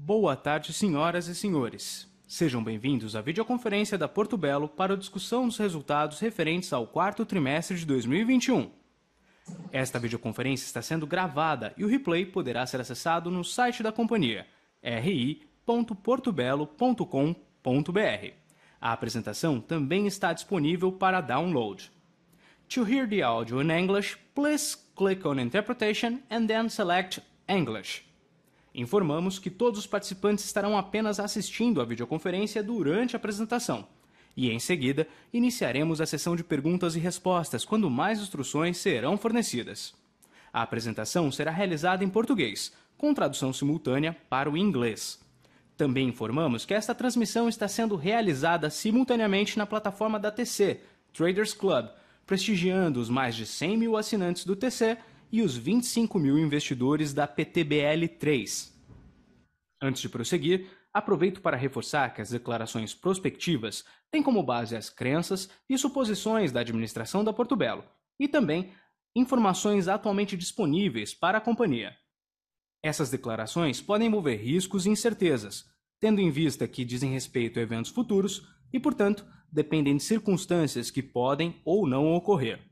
Boa tarde, senhoras e senhores. Sejam bem-vindos à videoconferência da Porto Belo para a discussão dos resultados referentes ao quarto trimestre de 2021. Esta videoconferência está sendo gravada e o replay poderá ser acessado no site da companhia ri.portobelo.com.br. A apresentação também está disponível para download. To hear the audio in English, please click on Interpretation and then select English. Informamos que todos os participantes estarão apenas assistindo à videoconferência durante a apresentação. E em seguida, iniciaremos a sessão de perguntas e respostas quando mais instruções serão fornecidas. A apresentação será realizada em português, com tradução simultânea para o inglês. Também informamos que esta transmissão está sendo realizada simultaneamente na plataforma da TC, Traders Club, prestigiando os mais de 100 mil assinantes do TC e os 25 mil investidores da PTBL3. Antes de prosseguir, aproveito para reforçar que as declarações prospectivas têm como base as crenças e suposições da administração da Porto Belo e também informações atualmente disponíveis para a companhia. Essas declarações podem envolver riscos e incertezas, tendo em vista que dizem respeito a eventos futuros e, portanto, dependem de circunstâncias que podem ou não ocorrer.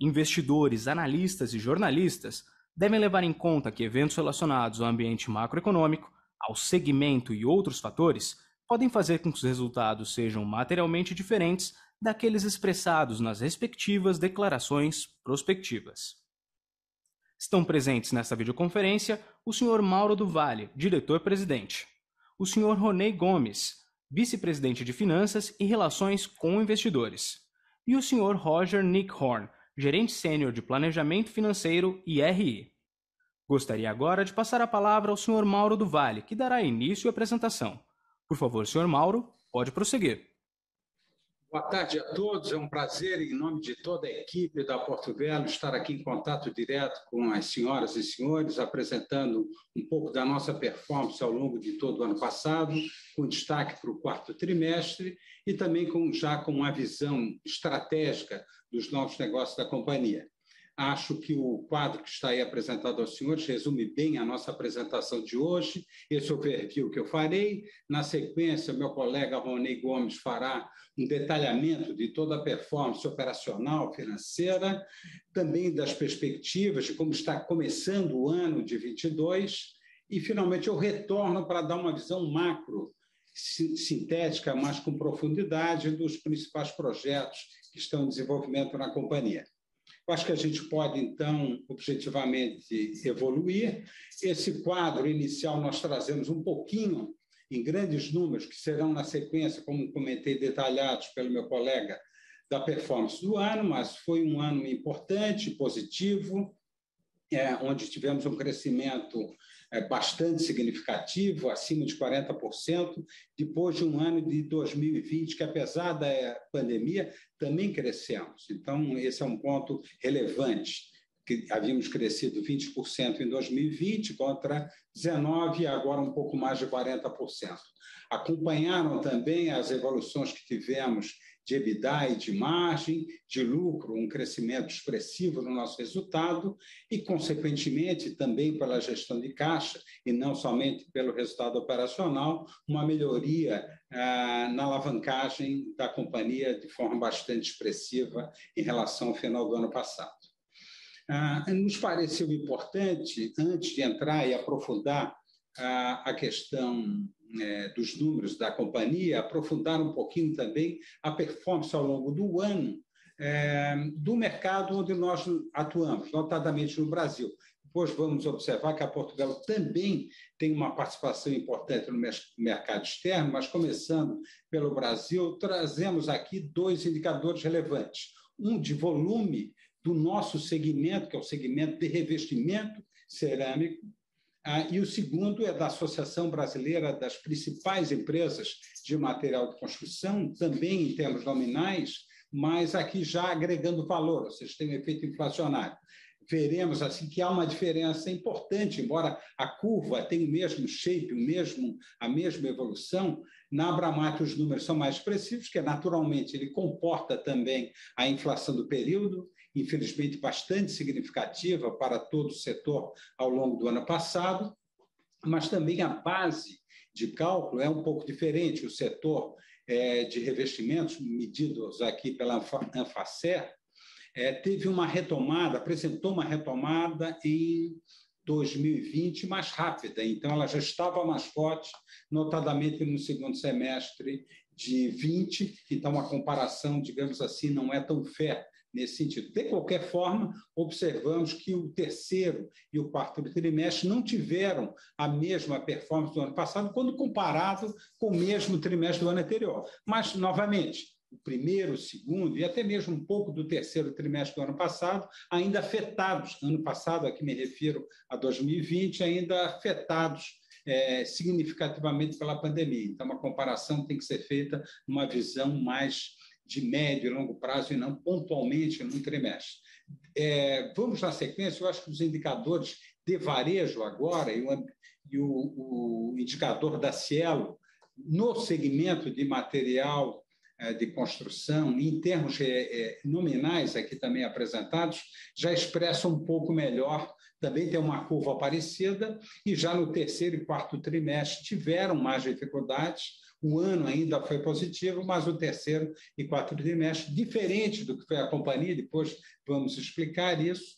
Investidores, analistas e jornalistas devem levar em conta que eventos relacionados ao ambiente macroeconômico, ao segmento e outros fatores podem fazer com que os resultados sejam materialmente diferentes daqueles expressados nas respectivas declarações prospectivas. Estão presentes nesta videoconferência o Sr. Mauro do Vale, diretor-presidente, o Sr. Ronei Gomes, vice-presidente de Finanças e Relações com Investidores, e o Sr. Roger Nickhorn, gerente sênior de Planejamento Financeiro e RI. Gostaria agora de passar a palavra ao Sr. Mauro do Vale, que dará início à apresentação. Por favor, Sr. Mauro, pode prosseguir. Boa tarde a todos. É um prazer, em nome de toda a equipe da Porto Belo, estar aqui em contato direto com as senhoras e senhores, apresentando um pouco da nossa performance ao longo de todo o ano passado, com destaque para o quarto trimestre e também com, já com uma visão estratégica dos novos negócios da companhia. Acho que o quadro que está aí apresentado aos senhores resume bem a nossa apresentação de hoje, esse overview que eu farei. Na sequência, meu colega Rony Gomes fará um detalhamento de toda a performance operacional, financeira, também das perspectivas de como está começando o ano de 22 e, finalmente, eu retorno para dar uma visão macro, sintética, mas com profundidade, dos principais projetos que estão em desenvolvimento na companhia. Eu acho que a gente pode, então, objetivamente evoluir. Esse quadro inicial nós trazemos um pouquinho, em grandes números, que serão na sequência, como comentei, detalhados pelo meu colega, da performance do ano, mas foi um ano importante, positivo, é, onde tivemos um crescimento bastante significativo, acima de 40%, depois de um ano de 2020 que, apesar da pandemia, também crescemos. Então, esse é um ponto relevante que havíamos crescido 20% em 2020 contra 19 e agora um pouco mais de 40%. Acompanharam também as evoluções que tivemos de EBITDA e de margem, de lucro, um crescimento expressivo no nosso resultado e, consequentemente, também pela gestão de caixa e não somente pelo resultado operacional, uma melhoria ah, na alavancagem da companhia de forma bastante expressiva em relação ao final do ano passado. Ah, nos pareceu importante, antes de entrar e aprofundar ah, a questão é, dos números da companhia, aprofundar um pouquinho também a performance ao longo do ano é, do mercado onde nós atuamos, notadamente no Brasil. Depois vamos observar que a Portugal também tem uma participação importante no mercado externo, mas começando pelo Brasil, trazemos aqui dois indicadores relevantes. Um de volume do nosso segmento, que é o segmento de revestimento cerâmico, e o segundo é da Associação Brasileira das principais empresas de material de construção, também em termos nominais, mas aqui já agregando valor, ou seja, tem um efeito inflacionário. Veremos assim que há uma diferença importante, embora a curva tenha o mesmo shape, o mesmo, a mesma evolução, na Abramat os números são mais expressivos, que naturalmente ele comporta também a inflação do período, infelizmente bastante significativa para todo o setor ao longo do ano passado. mas também a base de cálculo é um pouco diferente. O setor é, de revestimentos, medidos aqui pela Anfacer, é, teve uma retomada, apresentou uma retomada em 2020 mais rápida, então ela já estava mais forte, notadamente no segundo semestre de 20, então a comparação, digamos assim, não é tão fé nesse sentido. De qualquer forma, observamos que o terceiro e o quarto trimestre não tiveram a mesma performance do ano passado quando comparado com o mesmo trimestre do ano anterior. Mas, novamente, o primeiro, o segundo e até mesmo um pouco do terceiro trimestre do ano passado, ainda afetados, ano passado, aqui me refiro a 2020, ainda afetados é, significativamente pela pandemia. Então, uma comparação tem que ser feita numa visão mais de médio e longo prazo e não pontualmente num trimestre. É, vamos na sequência, eu acho que os indicadores de varejo agora e o, e o, o indicador da Cielo no segmento de material é, de construção, em termos é, é, nominais aqui também apresentados, já expressa um pouco melhor. Também tem uma curva parecida, e já no terceiro e quarto trimestre tiveram mais dificuldades. O ano ainda foi positivo, mas o terceiro e quarto trimestre, diferente do que foi a companhia, depois vamos explicar isso,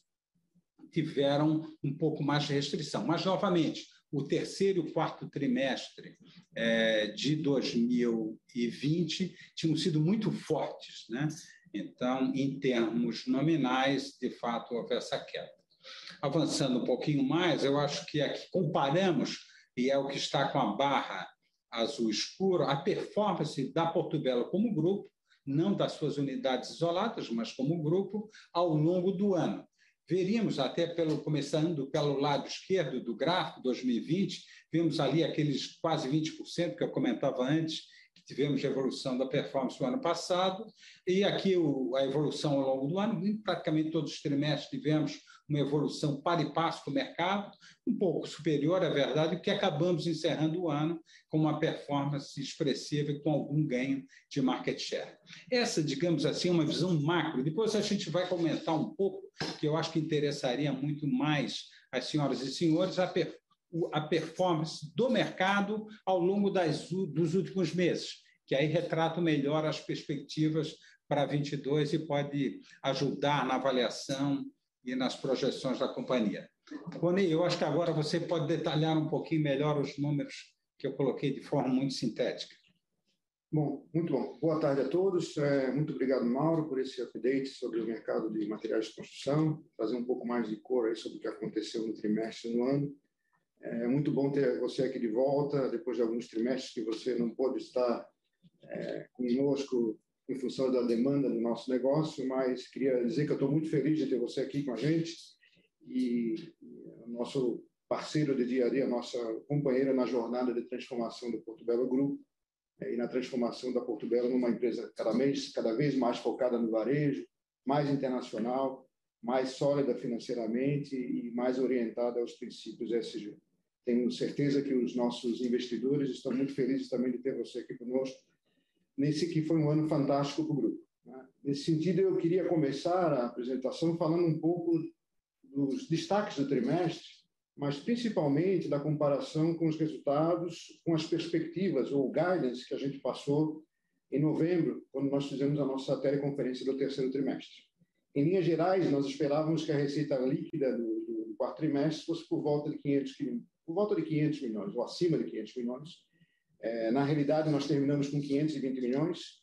tiveram um pouco mais de restrição. Mas, novamente, o terceiro e quarto trimestre é, de 2020 tinham sido muito fortes. Né? Então, em termos nominais, de fato, houve essa queda. Avançando um pouquinho mais, eu acho que aqui comparamos, e é o que está com a barra azul escuro, a performance da Portobello como grupo, não das suas unidades isoladas, mas como grupo, ao longo do ano. Veríamos até pelo começando pelo lado esquerdo do gráfico 2020, vemos ali aqueles quase 20% que eu comentava antes, que tivemos de evolução da performance do ano passado, e aqui o, a evolução ao longo do ano, praticamente todos os trimestres tivemos uma evolução para e passo com o mercado, um pouco superior, é verdade, que acabamos encerrando o ano com uma performance expressiva e com algum ganho de market share. Essa, digamos assim, é uma visão macro. Depois a gente vai comentar um pouco, que eu acho que interessaria muito mais as senhoras e senhores, a, per a performance do mercado ao longo das, dos últimos meses, que aí retrata melhor as perspectivas para 22 e pode ajudar na avaliação e nas projeções da companhia. Rony, eu acho que agora você pode detalhar um pouquinho melhor os números que eu coloquei de forma muito sintética. Bom, muito bom. Boa tarde a todos. É, muito obrigado, Mauro, por esse update sobre o mercado de materiais de construção, trazer um pouco mais de cor aí sobre o que aconteceu no trimestre no ano. É muito bom ter você aqui de volta, depois de alguns trimestres que você não pôde estar é, conosco em função da demanda do nosso negócio, mas queria dizer que eu estou muito feliz de ter você aqui com a gente e o nosso parceiro de dia a dia, nossa companheira na jornada de transformação do Porto Belo Grupo eh, e na transformação da Porto Belo numa empresa cada vez, cada vez mais focada no varejo, mais internacional, mais sólida financeiramente e mais orientada aos princípios ESG. Tenho certeza que os nossos investidores estão muito felizes também de ter você aqui conosco nesse que foi um ano fantástico para o grupo. Né? Nesse sentido, eu queria começar a apresentação falando um pouco dos destaques do trimestre, mas principalmente da comparação com os resultados, com as perspectivas ou guidance que a gente passou em novembro, quando nós fizemos a nossa teleconferência do terceiro trimestre. Em linhas gerais, nós esperávamos que a receita líquida do, do quarto trimestre fosse por volta de 500, por volta de 500 milhões, ou acima de 500 milhões, é, na realidade, nós terminamos com 520 milhões.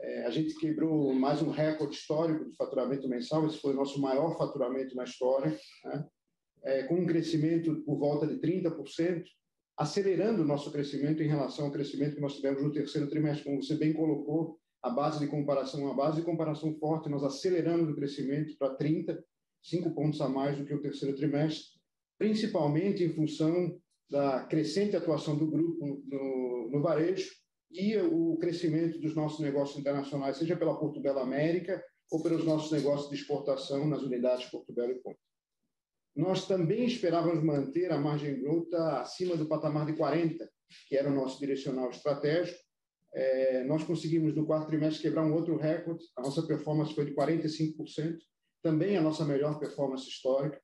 É, a gente quebrou mais um recorde histórico de faturamento mensal. Esse foi o nosso maior faturamento na história, né? é, com um crescimento por volta de 30%, acelerando o nosso crescimento em relação ao crescimento que nós tivemos no terceiro trimestre. Como você bem colocou, a base de comparação, a base de comparação forte, nós aceleramos o crescimento para 30, 5 pontos a mais do que o terceiro trimestre, principalmente em função da crescente atuação do grupo no, no varejo e o crescimento dos nossos negócios internacionais, seja pela Porto Belo América ou pelos nossos negócios de exportação nas unidades Porto Belo e Ponto. Nós também esperávamos manter a margem bruta acima do patamar de 40, que era o nosso direcional estratégico. É, nós conseguimos, no quarto trimestre, quebrar um outro recorde. A nossa performance foi de 45%, também a nossa melhor performance histórica,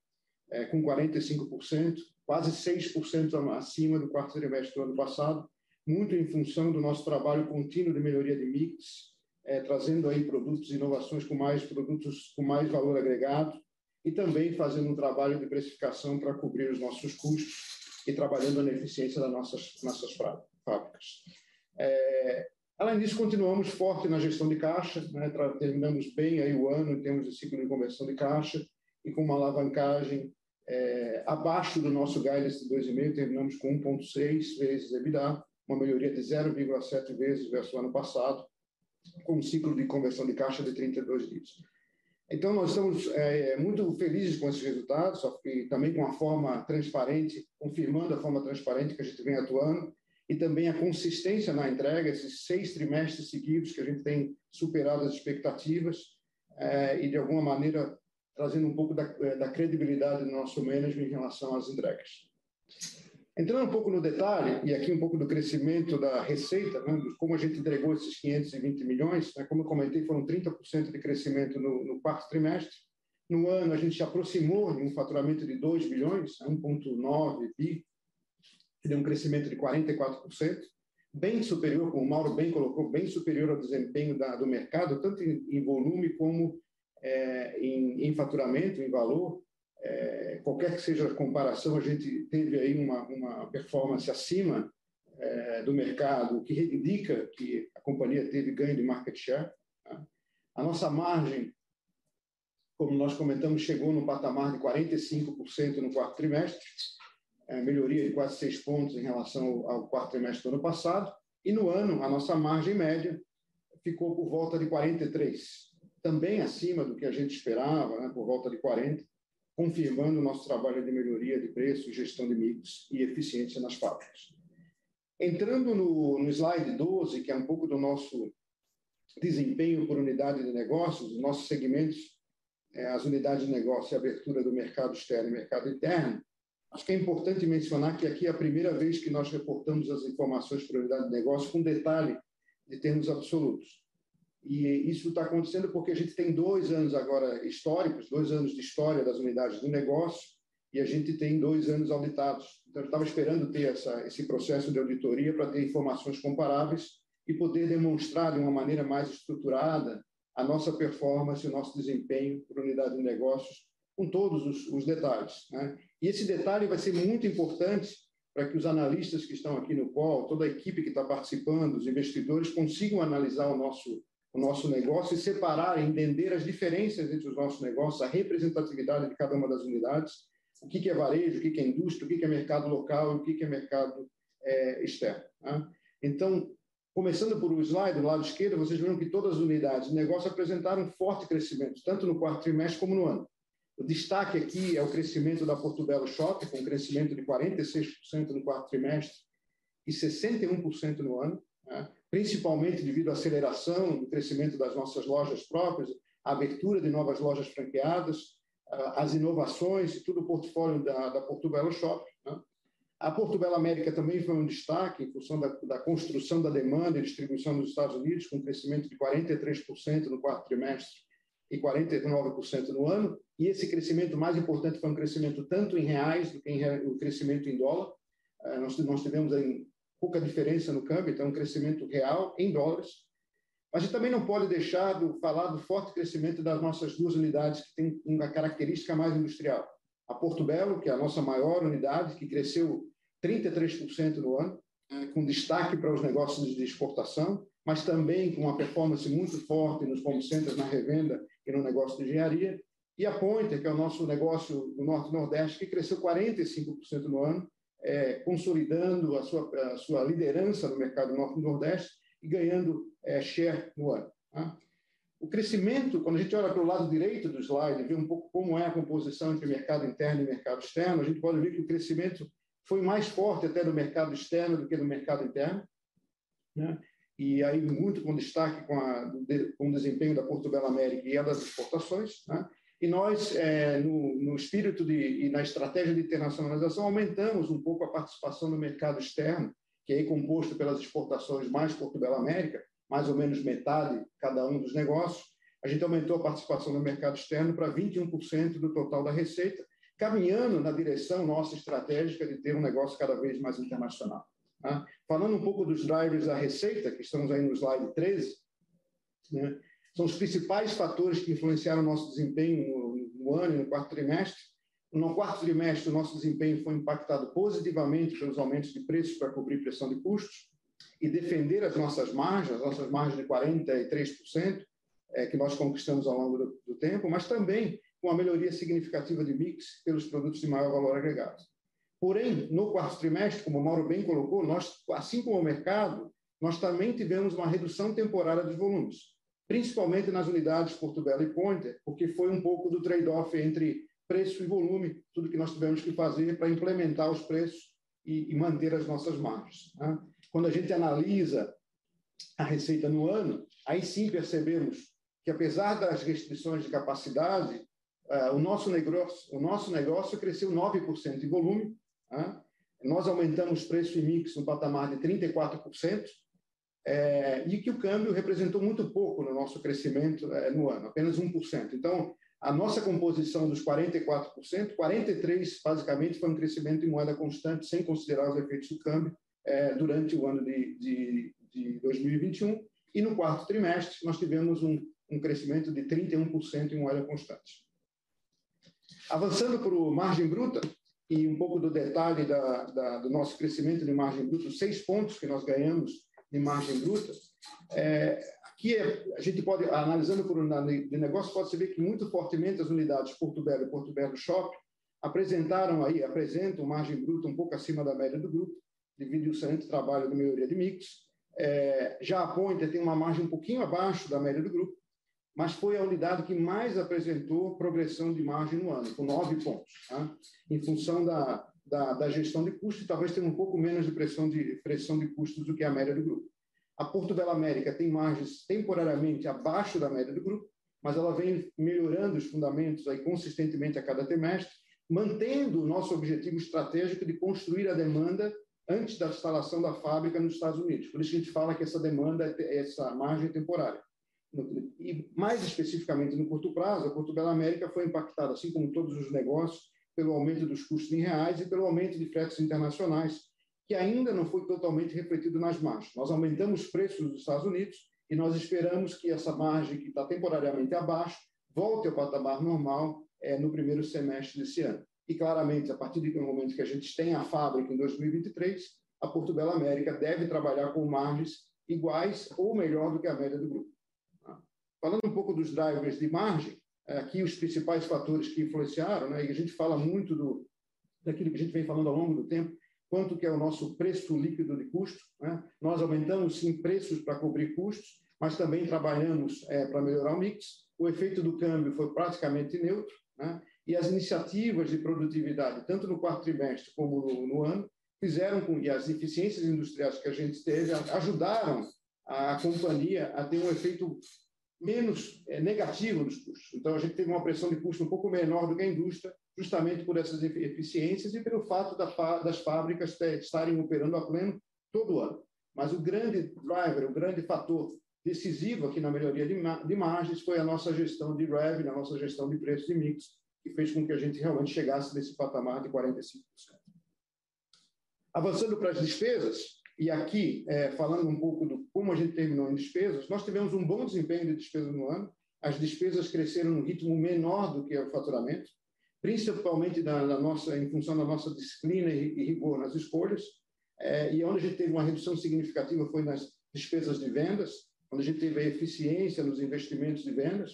é, com 45%. Quase 6% acima do quarto trimestre do ano passado, muito em função do nosso trabalho contínuo de melhoria de mix, é, trazendo aí produtos, inovações com mais produtos com mais valor agregado e também fazendo um trabalho de precificação para cobrir os nossos custos e trabalhando na eficiência das nossas, nossas fábricas. É, além disso, continuamos forte na gestão de caixa, né, terminamos bem aí o ano em termos de ciclo de conversão de caixa e com uma alavancagem é, abaixo do nosso guidance de 2,5, terminamos com 1,6 vezes EBITDA, uma melhoria de 0,7 vezes versus o ano passado, com um ciclo de conversão de caixa de 32 dias. Então, nós estamos é, muito felizes com esses resultados, e também com a forma transparente, confirmando a forma transparente que a gente vem atuando, e também a consistência na entrega, esses seis trimestres seguidos que a gente tem superado as expectativas, é, e de alguma maneira trazendo um pouco da, da credibilidade do nosso management em relação às entregas. Entrando um pouco no detalhe, e aqui um pouco do crescimento da receita, né, como a gente entregou esses 520 milhões, né, como eu comentei, foram 30% de crescimento no, no, quarto trimestre. No ano, a gente se aproximou de um faturamento de 2 bilhões, 1,9 né, bi, que deu um crescimento de 44%, bem superior, como o Mauro bem colocou, bem superior ao desempenho da, do mercado, tanto em, em volume como é, em, em faturamento, em valor é, qualquer que seja a comparação, a gente teve aí uma, uma performance acima é, do mercado, o que indica que a companhia teve ganho de market share. Tá? A nossa margem, como nós comentamos, chegou no patamar de 45% no quarto trimestre, é, melhoria de quase seis pontos em relação ao, quarto trimestre do ano passado, e no ano, a nossa margem média ficou por volta de 43%, também acima do que a gente esperava, né, por volta de 40%, confirmando o nosso trabalho de melhoria de preço, gestão de mix e eficiência nas fábricas. Entrando no, no slide 12, que é um pouco do nosso desempenho por unidade de negócios, os nossos segmentos, é, as unidades de negócio e abertura do mercado externo e mercado interno, acho que é importante mencionar que aqui é a primeira vez que nós reportamos as informações por unidade de negócio com detalhe de termos absolutos. E isso está acontecendo porque a gente tem dois anos agora históricos, dois anos de história das unidades do negócio, e a gente tem dois anos auditados. Então, eu estava esperando ter essa, esse processo de auditoria para ter informações comparáveis e poder demonstrar de uma maneira mais estruturada a nossa performance, o nosso desempenho por unidade de negócios, com todos os, os detalhes. Né? E esse detalhe vai ser muito importante para que os analistas que estão aqui no call, toda a equipe que está participando, os investidores, consigam analisar o nosso o nosso negócio e separar, entender as diferenças entre os nossos negócios, a representatividade de cada uma das unidades, o que é varejo, o que é indústria, o que é mercado local e o que é mercado é, externo. Né? Então, começando por o slide do lado esquerdo, vocês viram que todas as unidades de negócio apresentaram um forte crescimento, tanto no quarto trimestre como no ano. O destaque aqui é o crescimento da Portobello Shop, com um crescimento de 46% no quarto trimestre e 61% no ano. Né? Principalmente devido à aceleração do crescimento das nossas lojas próprias, a abertura de novas lojas franqueadas, as inovações e todo o portfólio da, da Portobello Shop. Né? A Portobello América também foi um destaque em função da, da, construção da demanda e distribuição nos Estados Unidos, com um crescimento de 43% no quarto trimestre e 49% no ano. E esse crescimento mais importante foi um crescimento tanto em reais do que em, um crescimento em dólar. Eh, nós, nós tivemos aí pouca diferença no câmbio, então um crescimento real em dólares. Mas a gente também não pode deixar de falar do forte crescimento das nossas duas unidades que têm uma característica mais industrial. A Porto Belo, que é a nossa maior unidade, que cresceu 33% no ano, né, com destaque para os negócios de exportação, mas também com uma performance muito forte nos home centers, na revenda e no negócio de engenharia. E a Pointer, que é o nosso negócio do Norte e Nordeste, que cresceu 45% no ano, é, consolidando a sua, a sua liderança no mercado norte nordeste e ganhando é, share no ano. Tá? O crescimento, quando a gente olha para o lado direito do slide, vê um pouco como é a composição entre mercado interno e mercado externo, a gente pode ver que o crescimento foi mais forte até no mercado externo do que no mercado interno. Né? E aí, muito com destaque com, a, com o desempenho da Portobello América e a das exportações. Né? E nós, é, no, no, espírito de, e na estratégia de internacionalização, aumentamos um pouco a participação no mercado externo, que é composto pelas exportações mais Portobello América, mais ou menos metade cada um dos negócios. A gente aumentou a participação no mercado externo para 21% do total da receita, caminhando na direção nossa estratégica de ter um negócio cada vez mais internacional. Tá? Falando um pouco dos drivers da receita, que estamos aí no slide 13, né? São os principais fatores que influenciaram o nosso desempenho no, no ano e no quarto trimestre. No quarto trimestre, o nosso desempenho foi impactado positivamente pelos aumentos de preços para cobrir pressão de custos e defender as nossas margens, as nossas margens de 43%, é, que nós conquistamos ao longo do, do tempo, mas também com a melhoria significativa de mix pelos produtos de maior valor agregado. Porém, no quarto trimestre, como o Mauro bem colocou, nós, assim como o mercado, nós também tivemos uma redução temporária dos volumes, principalmente nas unidades Porto Belo e Pointer, porque foi um pouco do trade-off entre preço e volume, tudo que nós tivemos que fazer para implementar os preços e, e manter as nossas margens. Né? Quando a gente analisa a receita no ano, aí sim percebemos que, apesar das restrições de capacidade, uh, o, nosso negócio, o nosso negócio cresceu 9% de volume, uh, nós aumentamos preço e mix no patamar de 34%, é, e que o câmbio representou muito pouco no nosso crescimento é, no ano, apenas 1%. Então, a nossa composição dos 44%, 43% basicamente foi um crescimento em moeda constante, sem considerar os efeitos do câmbio, é, durante o ano de, de, de, 2021. E no quarto trimestre, nós tivemos um, um crescimento de 31% em moeda constante. Avançando para o margem bruta, e um pouco do detalhe da, da, do nosso crescimento de margem bruta, seis pontos que nós ganhamos de margem bruta, é, aqui é, a gente pode, analisando por um de negócio, pode ver que muito fortemente as unidades Porto Belo e Porto Belo Shop apresentaram aí, apresentam margem bruta um pouco acima da média do grupo, devido ao excelente trabalho de melhoria de mix. É, já a Pointer tem uma margem um pouquinho abaixo da média do grupo, mas foi a unidade que mais apresentou progressão de margem no ano, com nove pontos, tá? em função da, da, da, gestão de custos, talvez tenha um pouco menos de pressão de, pressão de custos do que a média do grupo. A Porto Bela América tem margens temporariamente abaixo da média do grupo, mas ela vem melhorando os fundamentos aí consistentemente a cada trimestre, mantendo o nosso objetivo estratégico de construir a demanda antes da instalação da fábrica nos Estados Unidos. Por isso que a gente fala que essa demanda, essa margem é temporária. E mais especificamente no curto prazo, a Porto Bela América foi impactada, assim como todos os negócios, pelo aumento dos custos em reais e pelo aumento de fretes internacionais, que ainda não foi totalmente refletido nas margens. Nós aumentamos preços nos Estados Unidos e nós esperamos que essa margem, que está temporariamente abaixo, volte ao patamar normal é, no primeiro semestre desse ano. E claramente, a partir do momento que a gente tem a fábrica em 2023, a Porto Bela América deve trabalhar com margens iguais ou melhor do que a média do grupo. Falando um pouco dos drivers de margem, aqui os principais fatores que influenciaram, né, e a gente fala muito do, daquilo que a gente vem falando ao longo do tempo, quanto que é o nosso preço líquido de custo. Né? Nós aumentamos, sim, preços para cobrir custos, mas também trabalhamos é, para melhorar o mix. O efeito do câmbio foi praticamente neutro, né? e as iniciativas de produtividade, tanto no quarto trimestre como no, no ano, fizeram com que as eficiências industriais que a gente teve ajudaram a companhia a ter um efeito menos é, negativo nos custos. Então, a gente teve uma pressão de custo um pouco menor do que a indústria, justamente por essas eficiências e pelo fato das fábricas estarem operando a pleno todo ano. Mas o grande driver, o grande fator decisivo aqui na melhoria de margens foi a nossa gestão de revenue, a nossa gestão de preços e mix, que fez com que a gente realmente chegasse nesse patamar de 45%. Avançando para as despesas, e aqui, é, falando um pouco do como a gente terminou em despesas, nós tivemos um bom desempenho de despesas no ano. As despesas cresceram num ritmo menor do que o faturamento, principalmente da, da nossa, em função da nossa disciplina e, e rigor nas escolhas. É, e onde a gente teve uma redução significativa foi nas despesas de vendas, onde a gente teve a eficiência nos investimentos de vendas.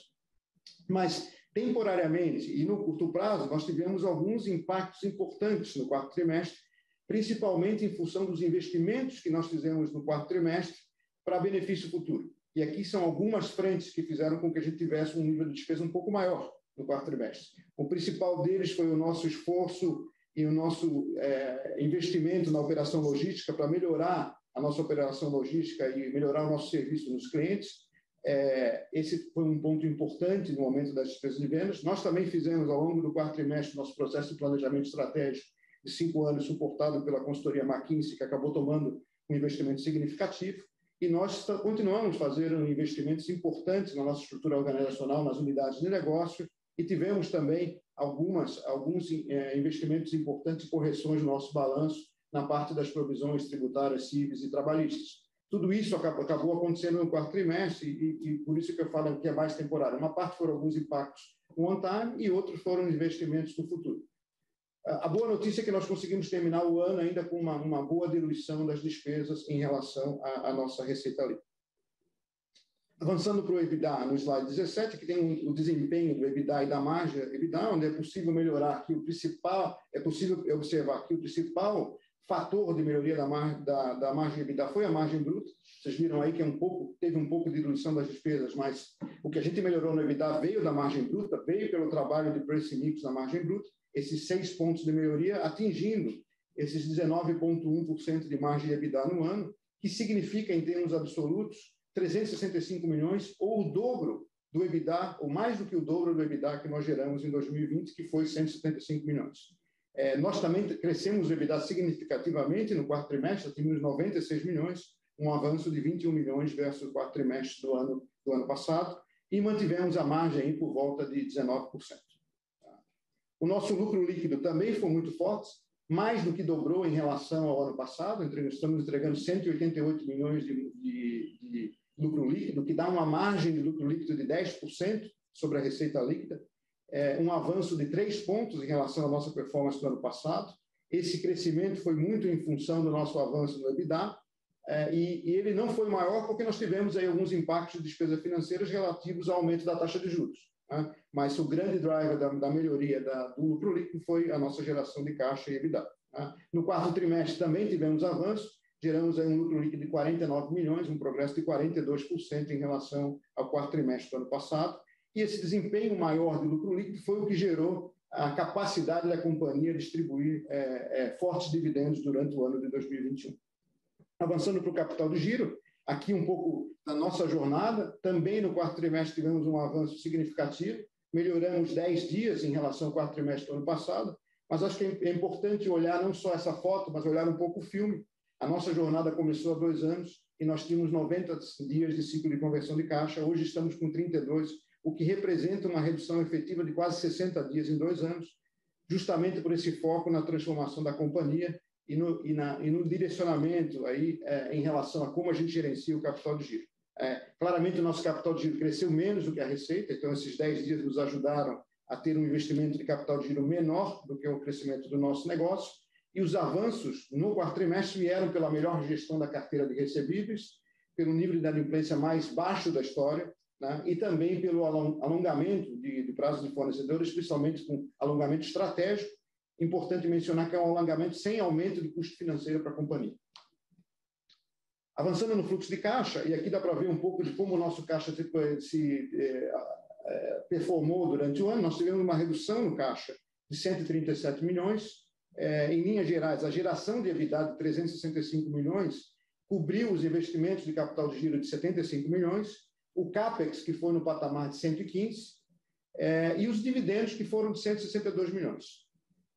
Mas, temporariamente e no curto prazo, nós tivemos alguns impactos importantes no quarto trimestre, principalmente em função dos investimentos que nós fizemos no quarto trimestre para benefício futuro. E aqui são algumas frentes que fizeram com que a gente tivesse um nível de despesa um pouco maior no quarto trimestre. O principal deles foi o nosso esforço e o nosso é, investimento na operação logística para melhorar a nossa operação logística e melhorar o nosso serviço nos clientes. É, esse foi um ponto importante no momento das despesas de vendas. Nós também fizemos, ao longo do quarto trimestre, nosso processo de planejamento estratégico de cinco anos, suportado pela consultoria McKinsey, que acabou tomando um investimento significativo. E nós continuamos fazendo investimentos importantes na nossa estrutura organizacional, nas unidades de negócio, e tivemos também algumas, alguns é, investimentos importantes e correções no nosso balanço na parte das provisões tributárias, cíveis e trabalhistas. Tudo isso acabou, acontecendo no quarto trimestre e, e, por isso que eu falo que é mais temporário. Uma parte foram alguns impactos no on-time e outros foram investimentos no futuro. A boa notícia é que nós conseguimos terminar o ano ainda com uma, uma boa diluição das despesas em relação à, à nossa receita livre. Avançando para o EBITDA, no slide 17, que tem o desempenho do EBITDA e da margem EBITDA, onde é possível melhorar que o principal, é possível observar que o principal fator de melhoria da, mar, da, da margem EBITDA foi a margem bruta. Vocês viram aí que é um pouco, teve um pouco de diluição das despesas, mas o que a gente melhorou no EBITDA veio da margem bruta, veio pelo trabalho de preço mix na margem bruta, esses seis pontos de melhoria, atingindo esses 19,1% de margem de EBITDA no ano, que significa, em termos absolutos, 365 milhões, ou o dobro do EBITDA, ou mais do que o dobro do EBITDA que nós geramos em 2020, que foi 175 milhões. É, nós também crescemos o EBITDA significativamente no quarto trimestre, atingimos 96 milhões, um avanço de 21 milhões versus o quarto trimestre do ano, do ano passado, e mantivemos a margem por volta de 19%. O nosso lucro líquido também foi muito forte, mais do que dobrou em relação ao ano passado, estamos entregando 188 milhões de, de, de lucro líquido, que dá uma margem de lucro líquido de 10% sobre a receita líquida, é, um avanço de três pontos em relação à nossa performance do ano passado. Esse crescimento foi muito em função do nosso avanço no EBITDA, é, e, e, ele não foi maior porque nós tivemos aí alguns impactos de despesas financeiras relativos ao aumento da taxa de juros. Né? Mas o grande driver da, da melhoria da, do lucro líquido foi a nossa geração de caixa e EBITDA. Né? No quarto trimestre também tivemos avanço, geramos um lucro líquido de 49 milhões, um progresso de 42% em relação ao quarto trimestre do ano passado, e esse desempenho maior de lucro líquido foi o que gerou a capacidade da companhia distribuir é, é, fortes dividendos durante o ano de 2021. Avançando para o capital de giro, aqui um pouco da nossa jornada, também no quarto trimestre tivemos um avanço significativo, melhoramos 10 dias em relação ao quarto trimestre do ano passado, mas acho que é importante olhar não só essa foto, mas olhar um pouco o filme. A nossa jornada começou há dois anos e nós tínhamos 90 dias de ciclo de conversão de caixa, hoje estamos com 32 o que representa uma redução efetiva de quase 60 dias em dois anos, justamente por esse foco na transformação da companhia e no, e na, e no direcionamento aí, é, em relação a como a gente gerencia o capital de giro. É, claramente, o nosso capital de giro cresceu menos do que a receita, então esses 10 dias nos ajudaram a ter um investimento de capital de giro menor do que o crescimento do nosso negócio, e os avanços no quarto trimestre vieram pela melhor gestão da carteira de recebíveis, pelo nível de inadimplência mais baixo da história, né? e também pelo alongamento de, de prazo de fornecedores, principalmente com alongamento estratégico. Importante mencionar que é um alongamento sem aumento de custo financeiro para a companhia. Avançando no fluxo de caixa, e aqui dá para ver um pouco de como o nosso caixa se, se é, é, performou durante o ano, nós tivemos uma redução no caixa de 137 milhões. É, em linhas gerais, a geração de EBITDA de 365 milhões cobriu os investimentos de capital de giro de 75 milhões o CAPEX, que foi no patamar de 115, é, e os dividendos, que foram de 162 milhões.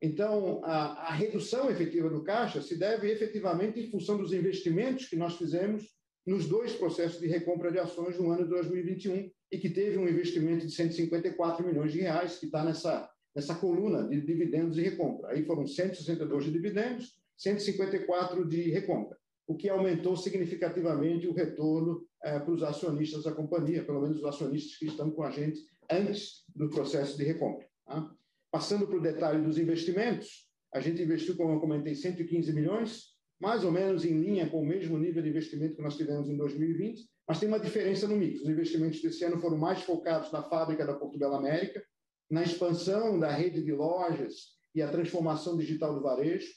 Então, a, a, redução efetiva do caixa se deve efetivamente em função dos investimentos que nós fizemos nos dois processos de recompra de ações no ano de 2021 e que teve um investimento de 154 milhões de reais, que está nessa, nessa coluna de dividendos e recompra. Aí foram 162 de dividendos, 154 de recompra o que aumentou significativamente o retorno é, para os acionistas da companhia, pelo menos os acionistas que estão com a gente antes do processo de recompra. Tá? Passando para o detalhe dos investimentos, a gente investiu, como eu comentei, 115 milhões, mais ou menos em linha com o mesmo nível de investimento que nós tivemos em 2020, mas tem uma diferença no mix. Os investimentos desse ano foram mais focados na fábrica da Portugal América, na expansão da rede de lojas e a transformação digital do varejo,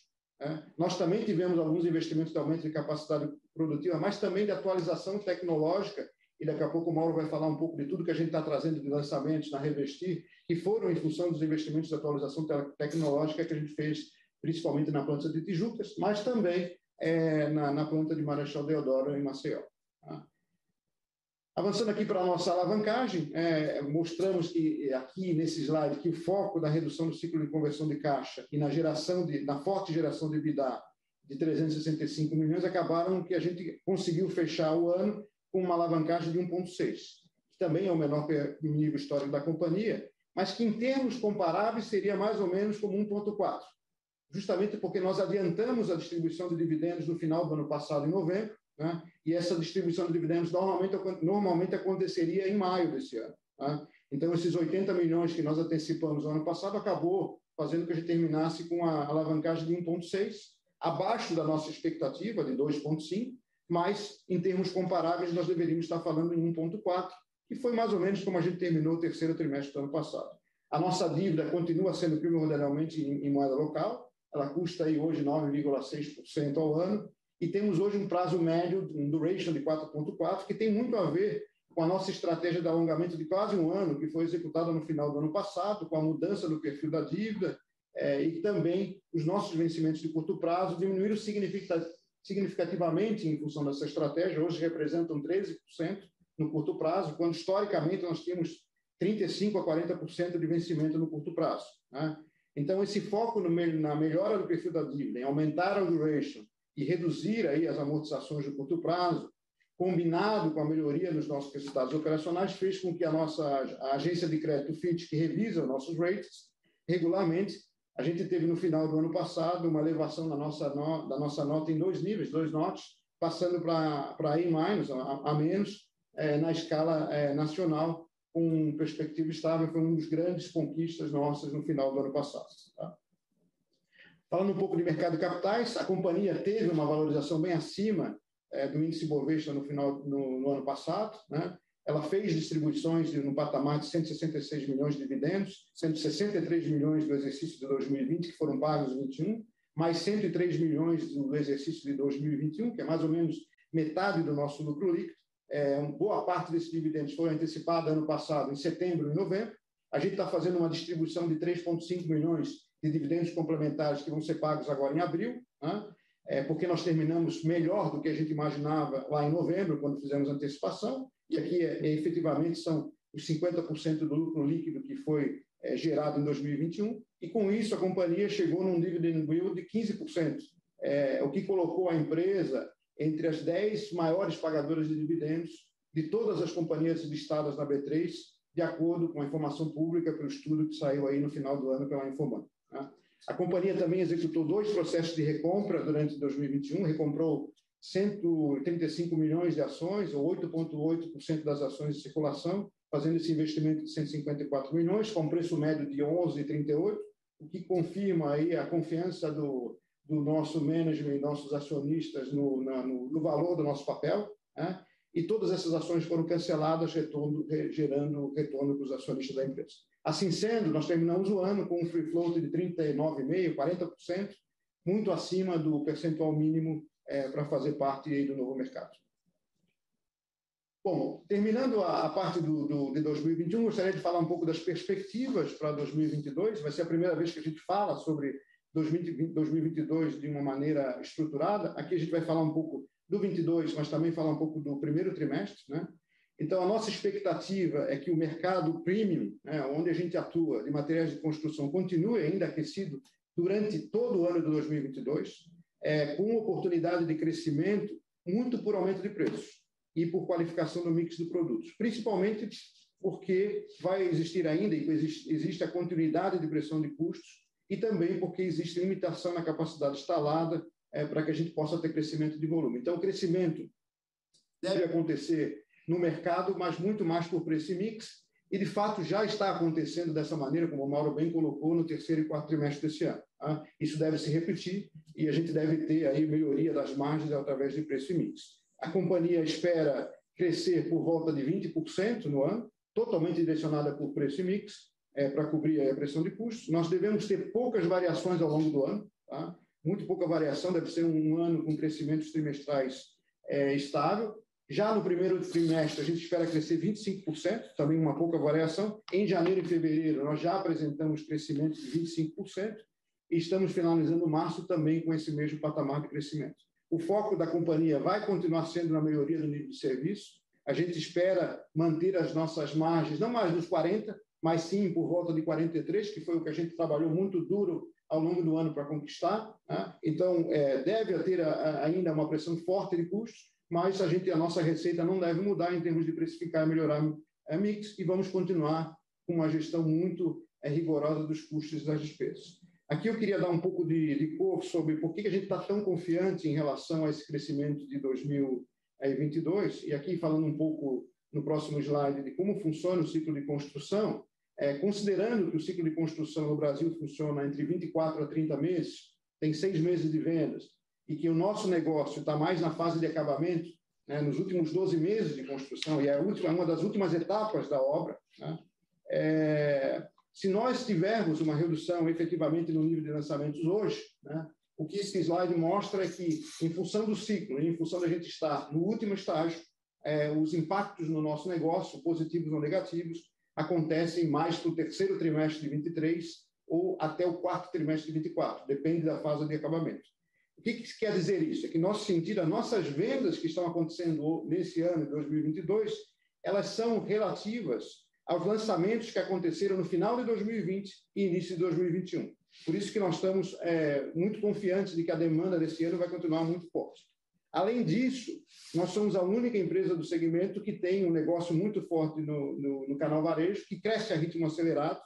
é. Nós também tivemos alguns investimentos de aumento de capacidade produtiva, mas também de atualização tecnológica, e daqui a pouco o Mauro vai falar um pouco de tudo que a gente está trazendo de lançamentos na Revestir, que foram em função dos investimentos de atualização tecnológica que a gente fez, principalmente na planta de Tijucas, mas também é, na, na, planta de Marechal Deodoro, em Maceió. Tá? Avançando aqui para a nossa alavancagem, é, mostramos que aqui nesse slide que o foco da redução do ciclo de conversão de caixa e na geração de, na forte geração de EBITDA de 365 milhões acabaram que a gente conseguiu fechar o ano com uma alavancagem de 1,6, que também é o menor nível histórico da companhia, mas que em termos comparáveis seria mais ou menos como 1,4, justamente porque nós adiantamos a distribuição de dividendos no final do ano passado, em novembro, né? e essa distribuição de dividendos normalmente, normalmente aconteceria em maio desse ano. Né? Então, esses 80 milhões que nós antecipamos no ano passado acabou fazendo que a gente terminasse com a alavancagem de 1,6, abaixo da nossa expectativa de 2,5, mas em termos comparáveis nós deveríamos estar falando em 1,4, que foi mais ou menos como a gente terminou o terceiro trimestre do ano passado. A nossa dívida continua sendo primordialmente em, em moeda local, ela custa aí hoje 9,6% ao ano, e temos hoje um prazo médio, um duration de 4,4, que tem muito a ver com a nossa estratégia de alongamento de quase um ano, que foi executada no final do ano passado, com a mudança no perfil da dívida, é, e também os nossos vencimentos de curto prazo diminuíram significativamente em função dessa estratégia, hoje representam 13% no curto prazo, quando historicamente nós tínhamos 35% a 40% de vencimento no curto prazo. Né? Então, esse foco no, na melhora do perfil da dívida, em aumentar a duration e reduzir aí as amortizações de curto prazo, combinado com a melhoria nos nossos resultados operacionais, fez com que a nossa a agência de crédito Fitch, que revisa os nossos rates regularmente, a gente teve no final do ano passado uma elevação da nossa, no, da nossa nota em dois níveis, dois notes, passando para A-, a, a menos, é, na escala é, nacional, com perspectiva estável, foi uma das grandes conquistas nossas no final do ano passado. Tá? Falando um pouco de mercado de capitais, a companhia teve uma valorização bem acima é, do índice Bovespa no final no, no ano passado, né? Ela fez distribuições no patamar de 166 milhões de dividendos, 163 milhões do exercício de 2020 que foram pagos em 2021, mais 103 milhões do exercício de 2021, que é mais ou menos metade do nosso lucro líquido. É, boa parte desses dividendos foi antecipada ano passado, em setembro e novembro. A gente está fazendo uma distribuição de 3,5 milhões de dividendos complementares que vão ser pagos agora em abril. Né? é, porque nós terminamos melhor do que a gente imaginava lá em novembro, quando fizemos antecipação, e aqui é, é, efetivamente são os 50% do lucro líquido que foi é, gerado em 2021, e com isso a companhia chegou num dividend yield de 15%, é, o que colocou a empresa entre as 10 maiores pagadoras de dividendos de todas as companhias listadas na B3, de acordo com a informação pública pelo estudo que saiu aí no final do ano pela Infoman. Né? A companhia também executou dois processos de recompra durante 2021, recomprou 135 milhões de ações, ou 8,8% das ações de circulação, fazendo esse investimento de 154 milhões, com preço médio de 11,38, o que confirma aí a confiança do, do nosso management nossos acionistas no, na, no, no valor do nosso papel. Né? E todas essas ações foram canceladas, retorno, gerando retorno para os acionistas da empresa. Assim sendo, nós terminamos o ano com um free float de 39,5%, 40%, muito acima do percentual mínimo é, para fazer parte do novo mercado. Bom, terminando a, a parte do, do, de 2021, gostaria de falar um pouco das perspectivas para 2022. Vai ser a primeira vez que a gente fala sobre 2020, 2022 de uma maneira estruturada. Aqui a gente vai falar um pouco do 22, mas também falar um pouco do primeiro trimestre, né? Então, a nossa expectativa é que o mercado premium, né, onde a gente atua, de materiais de construção, continue ainda aquecido durante todo o ano de 2022, é, com oportunidade de crescimento muito por aumento de preços e por qualificação do mix de produtos, principalmente porque vai existir ainda, e existe, a continuidade de pressão de custos, e também porque existe limitação na capacidade instalada é, para que a gente possa ter crescimento de volume. Então, o crescimento deve acontecer no mercado, mas muito mais por preço e mix, e de fato já está acontecendo dessa maneira, como o Mauro bem colocou, no terceiro e quarto trimestre desse ano. Tá? Isso deve se repetir e a gente deve ter aí melhoria das margens através de preço e mix. A companhia espera crescer por volta de 20% no ano, totalmente direcionada por preço e mix, é, para cobrir a pressão de custos. Nós devemos ter poucas variações ao longo do ano, tá? muito pouca variação, deve ser um ano com crescimentos trimestrais é, estável, já no primeiro trimestre, a gente espera crescer 25%, também uma pouca variação. Em janeiro e fevereiro, nós já apresentamos crescimento de 25% e estamos finalizando março também com esse mesmo patamar de crescimento. O foco da companhia vai continuar sendo na melhoria do nível de serviço. A gente espera manter as nossas margens, não mais nos 40, mas sim por volta de 43, que foi o que a gente trabalhou muito duro ao longo do ano para conquistar. Né? Então, é, deve ter a, a, ainda uma pressão forte de custos, mas a gente a nossa receita não deve mudar em termos de precificar e melhorar a mix e vamos continuar com uma gestão muito é, rigorosa dos custos e das despesas. Aqui eu queria dar um pouco de, de cor sobre por que a gente está tão confiante em relação a esse crescimento de 2022, e aqui falando um pouco no próximo slide de como funciona o ciclo de construção, é, considerando que o ciclo de construção no Brasil funciona entre 24 a 30 meses, tem seis meses de vendas, e que o nosso negócio está mais na fase de acabamento, né, nos últimos 12 meses de construção, e é última, uma das últimas etapas da obra, né, é, se nós tivermos uma redução efetivamente no nível de lançamentos hoje, né, o que esse slide mostra é que, em função do ciclo, em função da gente estar no último estágio, é, os impactos no nosso negócio, positivos ou negativos, acontecem mais para o terceiro trimestre de 23 ou até o quarto trimestre de 24, depende da fase de acabamento. O que, que quer dizer isso? É que nosso sentido, as nossas vendas que estão acontecendo nesse ano de 2022, elas são relativas aos lançamentos que aconteceram no final de 2020 e início de 2021. Por isso que nós estamos é, muito confiantes de que a demanda desse ano vai continuar muito forte. Além disso, nós somos a única empresa do segmento que tem um negócio muito forte no, no, no canal varejo, que cresce a ritmo acelerado.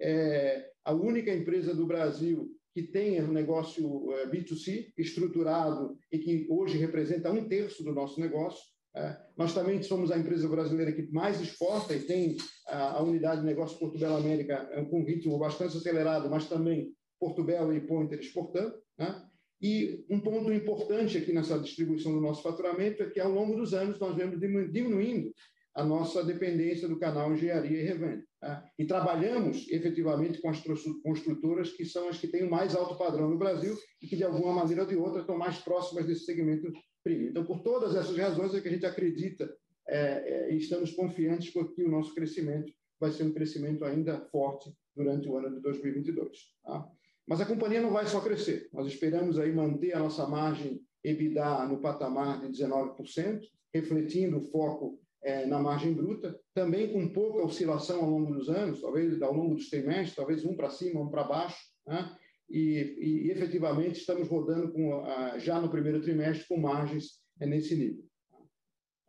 É a única empresa do Brasil que tem um negócio é, B2C estruturado e que hoje representa um terço do nosso negócio. É, nós também somos a empresa brasileira que mais exporta e tem a, unidade de negócio Porto Belo América é, com um ritmo bastante acelerado, mas também Porto Belo e Pointer exportando. Né? E um ponto importante aqui nessa distribuição do nosso faturamento é que, ao longo dos anos, nós vemos diminuindo a nossa dependência do canal engenharia e revenda. Tá? E trabalhamos efetivamente com as construtoras que são as que têm o mais alto padrão no Brasil e que, de alguma maneira ou de outra, estão mais próximas desse segmento Então, por todas essas razões, é que a gente acredita é, é, e estamos confiantes porque o nosso crescimento vai ser um crescimento ainda forte durante o ano de 2022. Tá? Mas a companhia não vai só crescer. Nós esperamos aí manter a nossa margem EBITDA no patamar de 19%, refletindo o foco é, na margem bruta, também com pouca oscilação ao longo dos anos, talvez ao longo dos trimestres, talvez um para cima, um para baixo, né? E, e, efetivamente estamos rodando com, já no primeiro trimestre com margens é, nesse nível.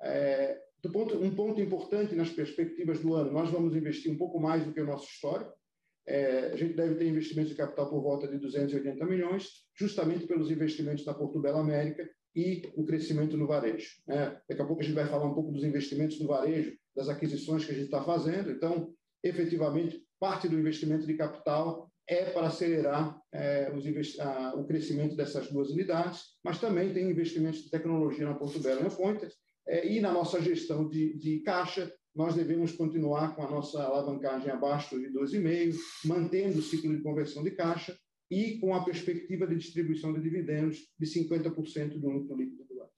É, ponto, um ponto importante nas perspectivas do ano, nós vamos investir um pouco mais do que o nosso histórico, é, a gente deve ter investimentos de capital por volta de 280 milhões, justamente pelos investimentos na Porto Belo América e o crescimento no varejo. Né? Daqui a pouco a gente vai falar um pouco dos investimentos no varejo, das aquisições que a gente está fazendo. Então, efetivamente, parte do investimento de capital é para acelerar é, a, o crescimento dessas duas unidades, mas também tem investimentos de tecnologia na Porto Belo e na Pointer, é, e na nossa gestão de, de caixa, nós devemos continuar com a nossa alavancagem abaixo de 2,5, mantendo o ciclo de conversão de caixa e com a perspectiva de distribuição de dividendos de 50% do lucro líquido do ano.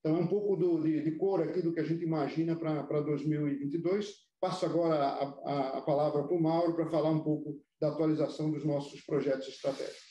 Então, é um pouco do, de, de, cor aqui do que a gente imagina para 2022. Passo agora a, a, a palavra para o Mauro para falar um pouco da atualização dos nossos projetos estratégicos.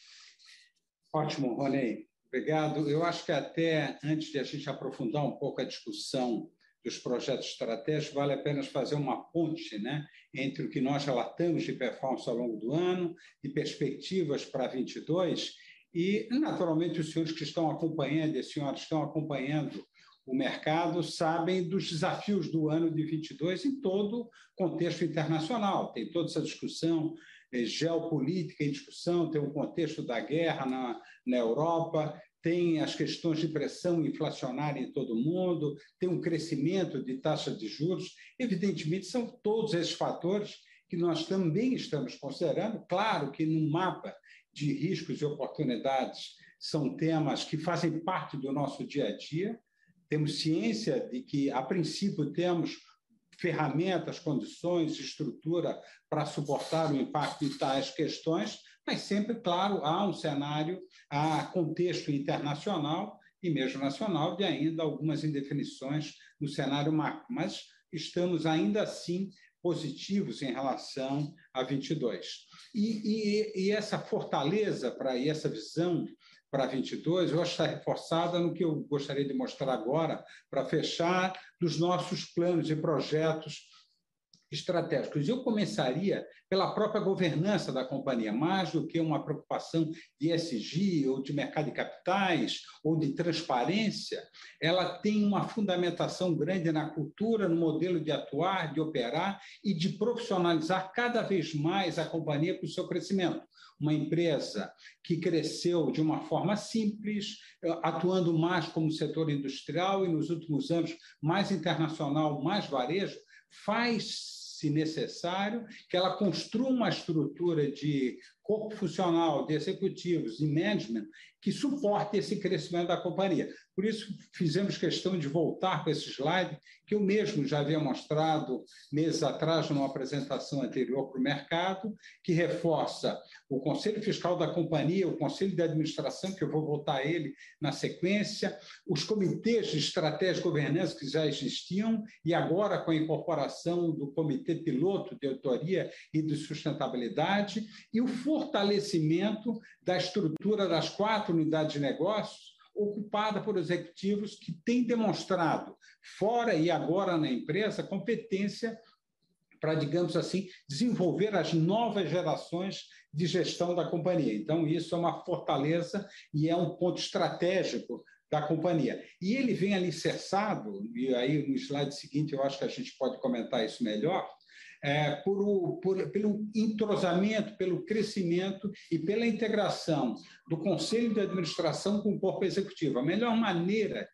Ótimo, Rony. Obrigado. Eu acho que até antes de a gente aprofundar um pouco a discussão dos projetos estratégicos, vale a pena fazer uma ponte né, entre o que nós relatamos de performance ao longo do ano e perspectivas para 22 e, naturalmente, os senhores que estão acompanhando e as senhoras que estão acompanhando o mercado sabem dos desafios do ano de 22 em todo o contexto internacional. Tem toda essa discussão eh, geopolítica em discussão, tem o contexto da guerra na, na Europa, tem as questões de pressão inflacionária em todo o mundo, tem um crescimento de taxa de juros. Evidentemente, são todos esses fatores que nós também estamos considerando. Claro que no mapa de riscos e oportunidades são temas que fazem parte do nosso dia a dia. Temos ciência de que, a princípio, temos ferramentas, condições, estrutura para suportar o impacto de tais questões, mas sempre, claro, há um cenário, há contexto internacional e mesmo nacional de ainda algumas indefinições no cenário macro, mas estamos ainda assim positivos em relação a 22. E, e, e essa fortaleza para essa visão para 22, eu acho que está reforçada no que eu gostaria de mostrar agora, para fechar dos nossos planos e projetos estratégicos. Eu começaria pela própria governança da companhia, mais do que uma preocupação de ESG ou de mercado de capitais ou de transparência, ela tem uma fundamentação grande na cultura, no modelo de atuar, de operar e de profissionalizar cada vez mais a companhia para o seu crescimento. Uma empresa que cresceu de uma forma simples, atuando mais como setor industrial e nos últimos anos mais internacional, mais varejo, faz se necessário, que ela construa uma estrutura de corpo funcional, de executivos e management que suporte esse crescimento da companhia. Por isso, fizemos questão de voltar para esse slide, que eu mesmo já havia mostrado meses atrás, numa apresentação anterior para o mercado, que reforça o Conselho Fiscal da companhia, o Conselho de Administração, que eu vou voltar a ele na sequência, os comitês de estratégia e governança que já existiam, e agora com a incorporação do Comitê Piloto de Autoria e de Sustentabilidade, e o fortalecimento da estrutura das quatro unidades de negócios, ocupada por executivos que têm demonstrado, fora e agora na empresa, competência para, digamos assim, desenvolver as novas gerações de gestão da companhia. Então, isso é uma fortaleza e é um ponto estratégico da companhia. E ele vem alicerçado, e aí no slide seguinte eu acho que a gente pode comentar isso melhor, é, por, por, pelo entrosamento, pelo crescimento e pela integração do Conselho de Administração com o corpo executivo. A melhor maneira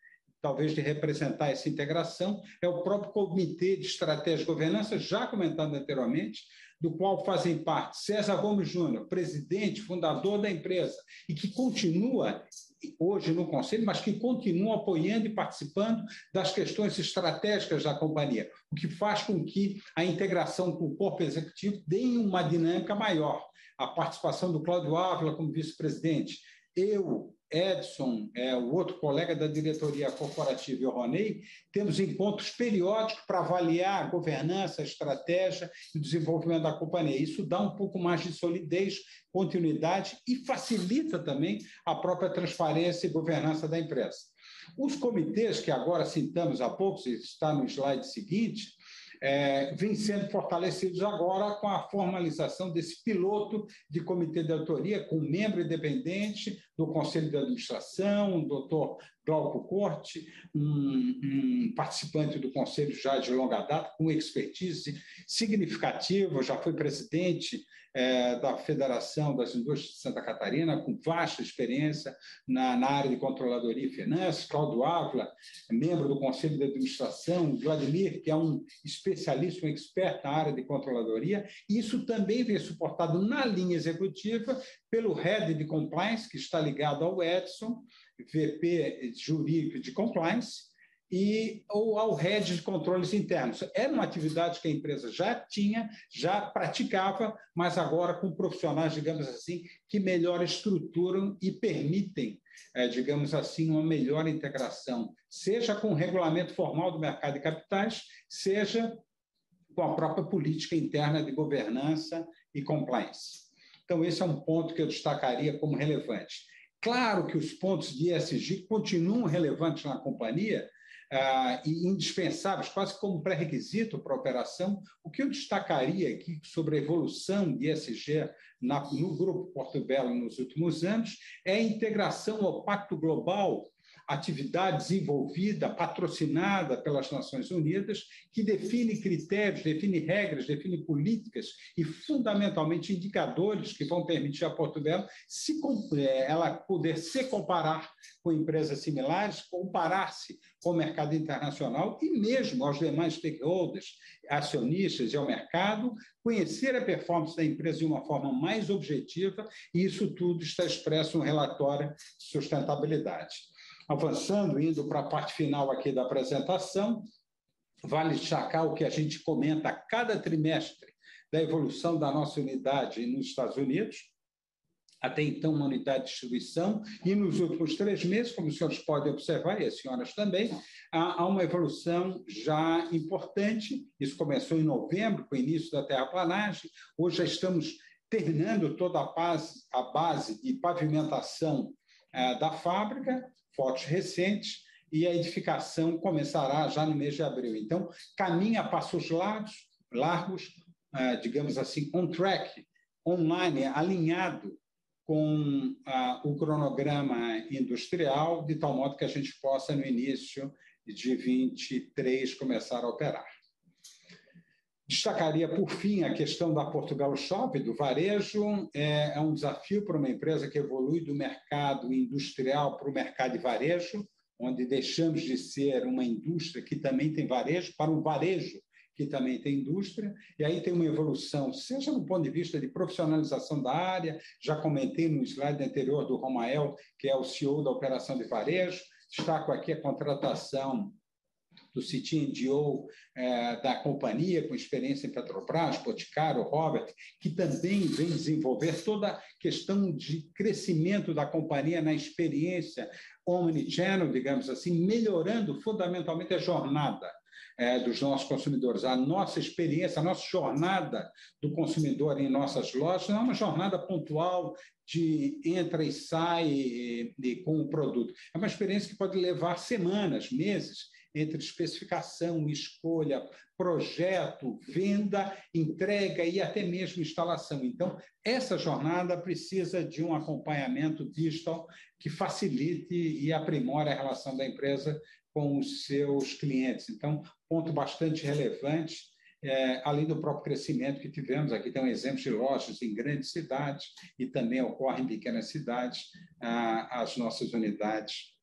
talvez de representar essa integração, é o próprio Comitê de Estratégia e Governança, já comentado anteriormente, do qual fazem parte César Gomes Júnior, presidente, fundador da empresa, e que continua hoje no Conselho, mas que continua apoiando e participando das questões estratégicas da companhia, o que faz com que a integração com o corpo executivo dê uma dinâmica maior. A participação do Cláudio Ávila como vice-presidente, eu, Edson, é, o outro colega da diretoria corporativa e o Ronei, temos encontros periódicos para avaliar a governança, a estratégia e o desenvolvimento da companhia. Isso dá um pouco mais de solidez, continuidade e facilita também a própria transparência e governança da empresa. Os comitês, que agora citamos há pouco, está no slide seguinte, é, vêm sendo fortalecidos agora com a formalização desse piloto de comitê de autoria, com membro independente do Conselho de Administração, o doutor Glauco Corte, um, um, participante do Conselho já de longa data, com expertise significativa, já foi presidente é, da Federação das Indústrias de Santa Catarina, com vasta experiência na, na área de controladoria e finanças, Cláudio Ávila, membro do Conselho de Administração, Vladimir, que é um especialista, um expert na área de controladoria, e isso também vem suportado na linha executiva pelo Head de Compliance, que está ligado ao Edson, VP jurídico de Compliance, e ou ao head de controles internos. Era uma atividade que a empresa já tinha, já praticava, mas agora com profissionais, digamos assim, que melhor estruturam e permitem, é, digamos assim, uma melhor integração, seja com o regulamento formal do mercado de capitais, seja com a própria política interna de governança e compliance. Então, esse é um ponto que eu destacaria como relevante. Claro que os pontos de ESG continuam relevantes na companhia, ah, e indispensáveis, quase como pré-requisito para a operação. O que eu destacaria aqui sobre a evolução de ESG na, no Grupo Porto Belo nos últimos anos é a integração ao Pacto Global atividade desenvolvida, patrocinada pelas Nações Unidas, que define critérios, define regras, define políticas e, fundamentalmente, indicadores que vão permitir a Portugal se, é, ela poder se comparar com empresas similares, comparar-se com o mercado internacional e mesmo aos demais stakeholders, acionistas e ao mercado, conhecer a performance da empresa de uma forma mais objetiva, e isso tudo está expresso no relatório de sustentabilidade. Avançando, indo para a parte final aqui da apresentação, vale destacar o que a gente comenta a cada trimestre da evolução da nossa unidade nos Estados Unidos, até então uma unidade de distribuição, e nos últimos três meses, como os senhores podem observar, e as senhoras também, há uma evolução já importante. Isso começou em novembro, com o início da terraplanagem, hoje já estamos terminando toda a base, a base de pavimentação eh, da fábrica, fotos recentes, e a edificação começará já no mês de abril. Então, caminha a passos largos, largos, uh, digamos assim, on track, online, alinhado com uh, o cronograma industrial, de tal modo que a gente possa, no início de 23, começar a operar. Destacaria, por fim, a questão da Portugal Shop, do varejo. É, é um desafio para uma empresa que evolui do mercado industrial para o mercado de varejo, onde deixamos de ser uma indústria que também tem varejo, para um varejo que também tem indústria, e aí tem uma evolução, seja no ponto de vista de profissionalização da área, já comentei no slide anterior do Romael, que é o CEO da operação de varejo, destaco aqui a contratação do CTNDO é, da companhia, com experiência em Petrobras, Boticário, Robert, que também vem desenvolver toda a questão de crescimento da companhia na experiência omnichannel, digamos assim, melhorando fundamentalmente a jornada é, dos nossos consumidores. A nossa experiência, a nossa jornada do consumidor em nossas lojas não é uma jornada pontual de entra e sai e, e, com o produto. É uma experiência que pode levar semanas, meses, entre especificação, escolha, projeto, venda, entrega e até mesmo instalação. Então, essa jornada precisa de um acompanhamento digital que facilite e aprimore a relação da empresa com os seus clientes. Então, ponto bastante relevante, é, além do próprio crescimento que tivemos. Aqui tem um exemplo de lojas em grandes cidades e também ocorre em pequenas cidades ah, as nossas unidades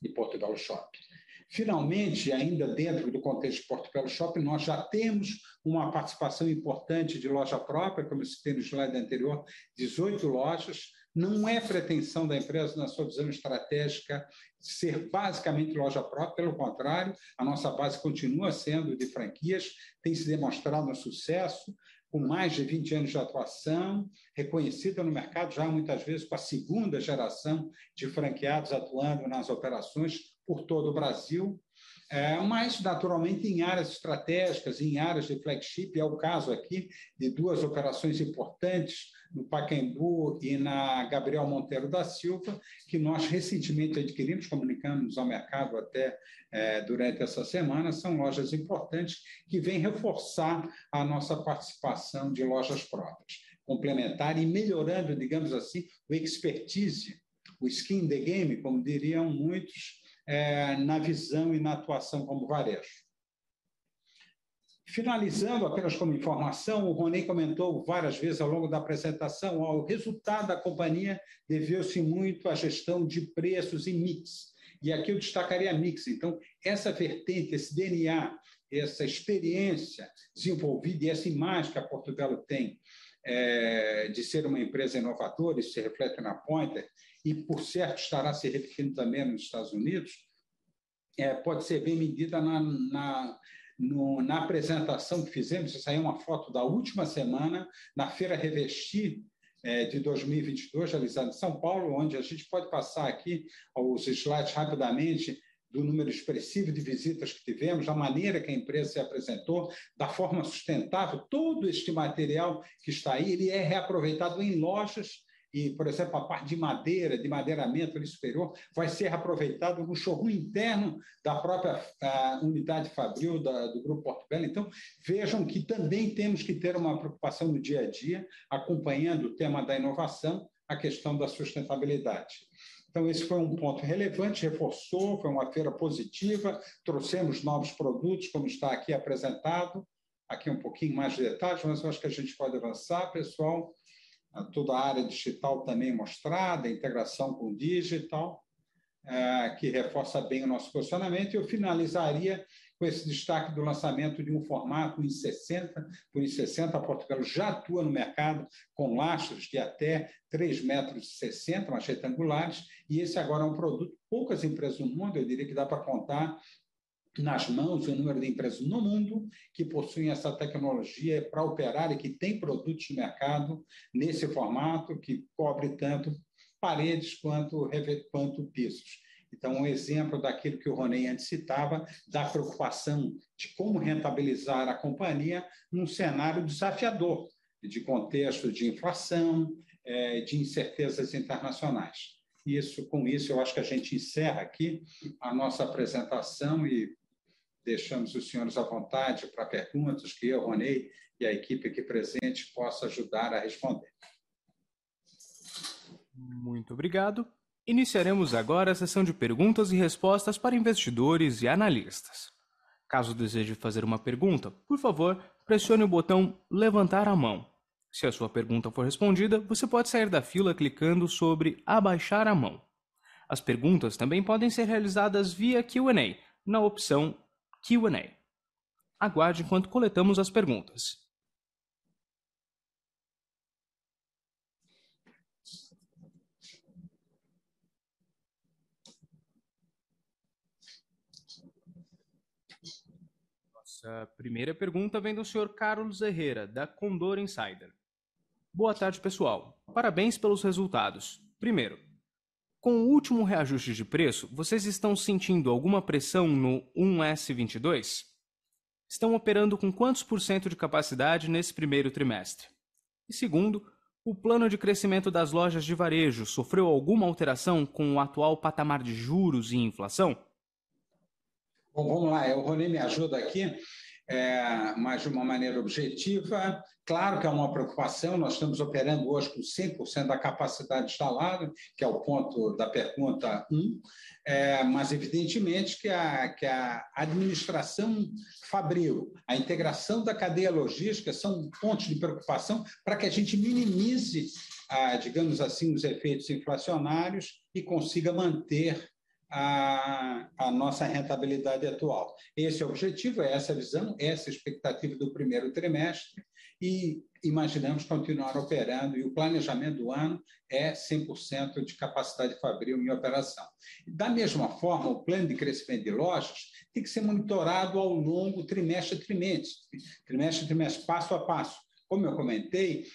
de Portugal Shopping. Finalmente, ainda dentro do contexto de Portugal Shopping, nós já temos uma participação importante de loja própria, como eu citei no slide anterior, 18 lojas. Não é pretensão da empresa, na sua visão estratégica, ser basicamente loja própria, pelo contrário, a nossa base continua sendo de franquias, tem se demonstrado um sucesso, com mais de 20 anos de atuação, reconhecida no mercado já muitas vezes com a segunda geração de franqueados atuando nas operações por todo o Brasil, é, mas naturalmente em áreas estratégicas, em áreas de flagship, é o caso aqui de duas operações importantes no Pacaembu e na Gabriel Monteiro da Silva, que nós recentemente adquirimos, comunicamos ao mercado até é, durante essa semana, são lojas importantes que vêm reforçar a nossa participação de lojas próprias, complementar e melhorando, digamos assim, o expertise, o skin the game, como diriam muitos, é, na visão e na atuação como varejo. Finalizando apenas como informação, o Rony comentou várias vezes ao longo da apresentação, ó, o resultado da companhia deveu-se muito à gestão de preços e mix. E aqui eu destacaria a mix. Então, essa vertente, esse DNA, essa experiência desenvolvida e essa imagem que a Portugal tem é, de ser uma empresa inovadora, isso se reflete na Pointer, e por certo estará se repetindo também nos Estados Unidos, é, pode ser bem medida na, na no, na apresentação que fizemos, isso aí é uma foto da última semana, na Feira Revestir é, de 2022, realizada em São Paulo, onde a gente pode passar aqui os slides rapidamente do número expressivo de visitas que tivemos, da maneira que a empresa se apresentou, da forma sustentável, todo este material que está aí, ele é reaproveitado em lojas e, por exemplo, a parte de madeira, de madeiramento ali superior, vai ser aproveitado no showroom interno da própria unidade Fabril da, do Grupo Porto Belo. Então, vejam que também temos que ter uma preocupação no dia a dia, acompanhando o tema da inovação, a questão da sustentabilidade. Então, esse foi um ponto relevante, reforçou, foi uma feira positiva, trouxemos novos produtos, como está aqui apresentado, aqui um pouquinho mais de detalhes, mas eu acho que a gente pode avançar, pessoal toda a área digital também mostrada, integração com digital, é, que reforça bem o nosso posicionamento. E eu finalizaria com esse destaque do lançamento de um formato em 60 por em 60. A Portugal já atua no mercado com lastros de até 3,60 metros, mais retangulares, e esse agora é um produto, poucas empresas no mundo, eu diria que dá para contar nas mãos o número de empresas no mundo que possuem essa tecnologia para operar e que tem produtos no mercado nesse formato que cobre tanto paredes quanto, quanto pisos. Então, um exemplo daquilo que o Ronei antes citava, da preocupação de como rentabilizar a companhia num cenário desafiador, de contexto de inflação, é, de incertezas internacionais. Isso, com isso, eu acho que a gente encerra aqui a nossa apresentação e deixamos os senhores à vontade para perguntas que eu, Ronei, e a equipe aqui presente possa ajudar a responder. Muito obrigado. Iniciaremos agora a sessão de perguntas e respostas para investidores e analistas. Caso deseje fazer uma pergunta, por favor, pressione o botão Levantar a mão. Se a sua pergunta for respondida, você pode sair da fila clicando sobre Abaixar a mão. As perguntas também podem ser realizadas via QA, na opção QA. Aguarde enquanto coletamos as perguntas. Nossa primeira pergunta vem do Sr. Carlos Herrera, da Condor Insider. Boa tarde, pessoal. Parabéns pelos resultados. Primeiro, com o último reajuste de preço, vocês estão sentindo alguma pressão no 1S22? Estão operando com quantos por cento de capacidade nesse primeiro trimestre? E segundo, o plano de crescimento das lojas de varejo sofreu alguma alteração com o atual patamar de juros e inflação? Bom, vamos lá, o Rony me ajuda aqui é, mas de uma maneira objetiva. Claro que é uma preocupação, nós estamos operando hoje com 100% da capacidade instalada, que é o ponto da pergunta 1, é, mas evidentemente que a, que a administração fabril, a integração da cadeia logística são pontos de preocupação para que a gente minimize, a, digamos assim, os efeitos inflacionários e consiga manter a, a, nossa rentabilidade atual. Esse é o objetivo, é essa visão, essa expectativa do primeiro trimestre e imaginamos continuar operando e o planejamento do ano é 100% de capacidade fabril em operação. Da mesma forma, o plano de crescimento de lojas tem que ser monitorado ao longo trimestre a trimestre, trimestre a trimestre, passo a passo como eu comentei,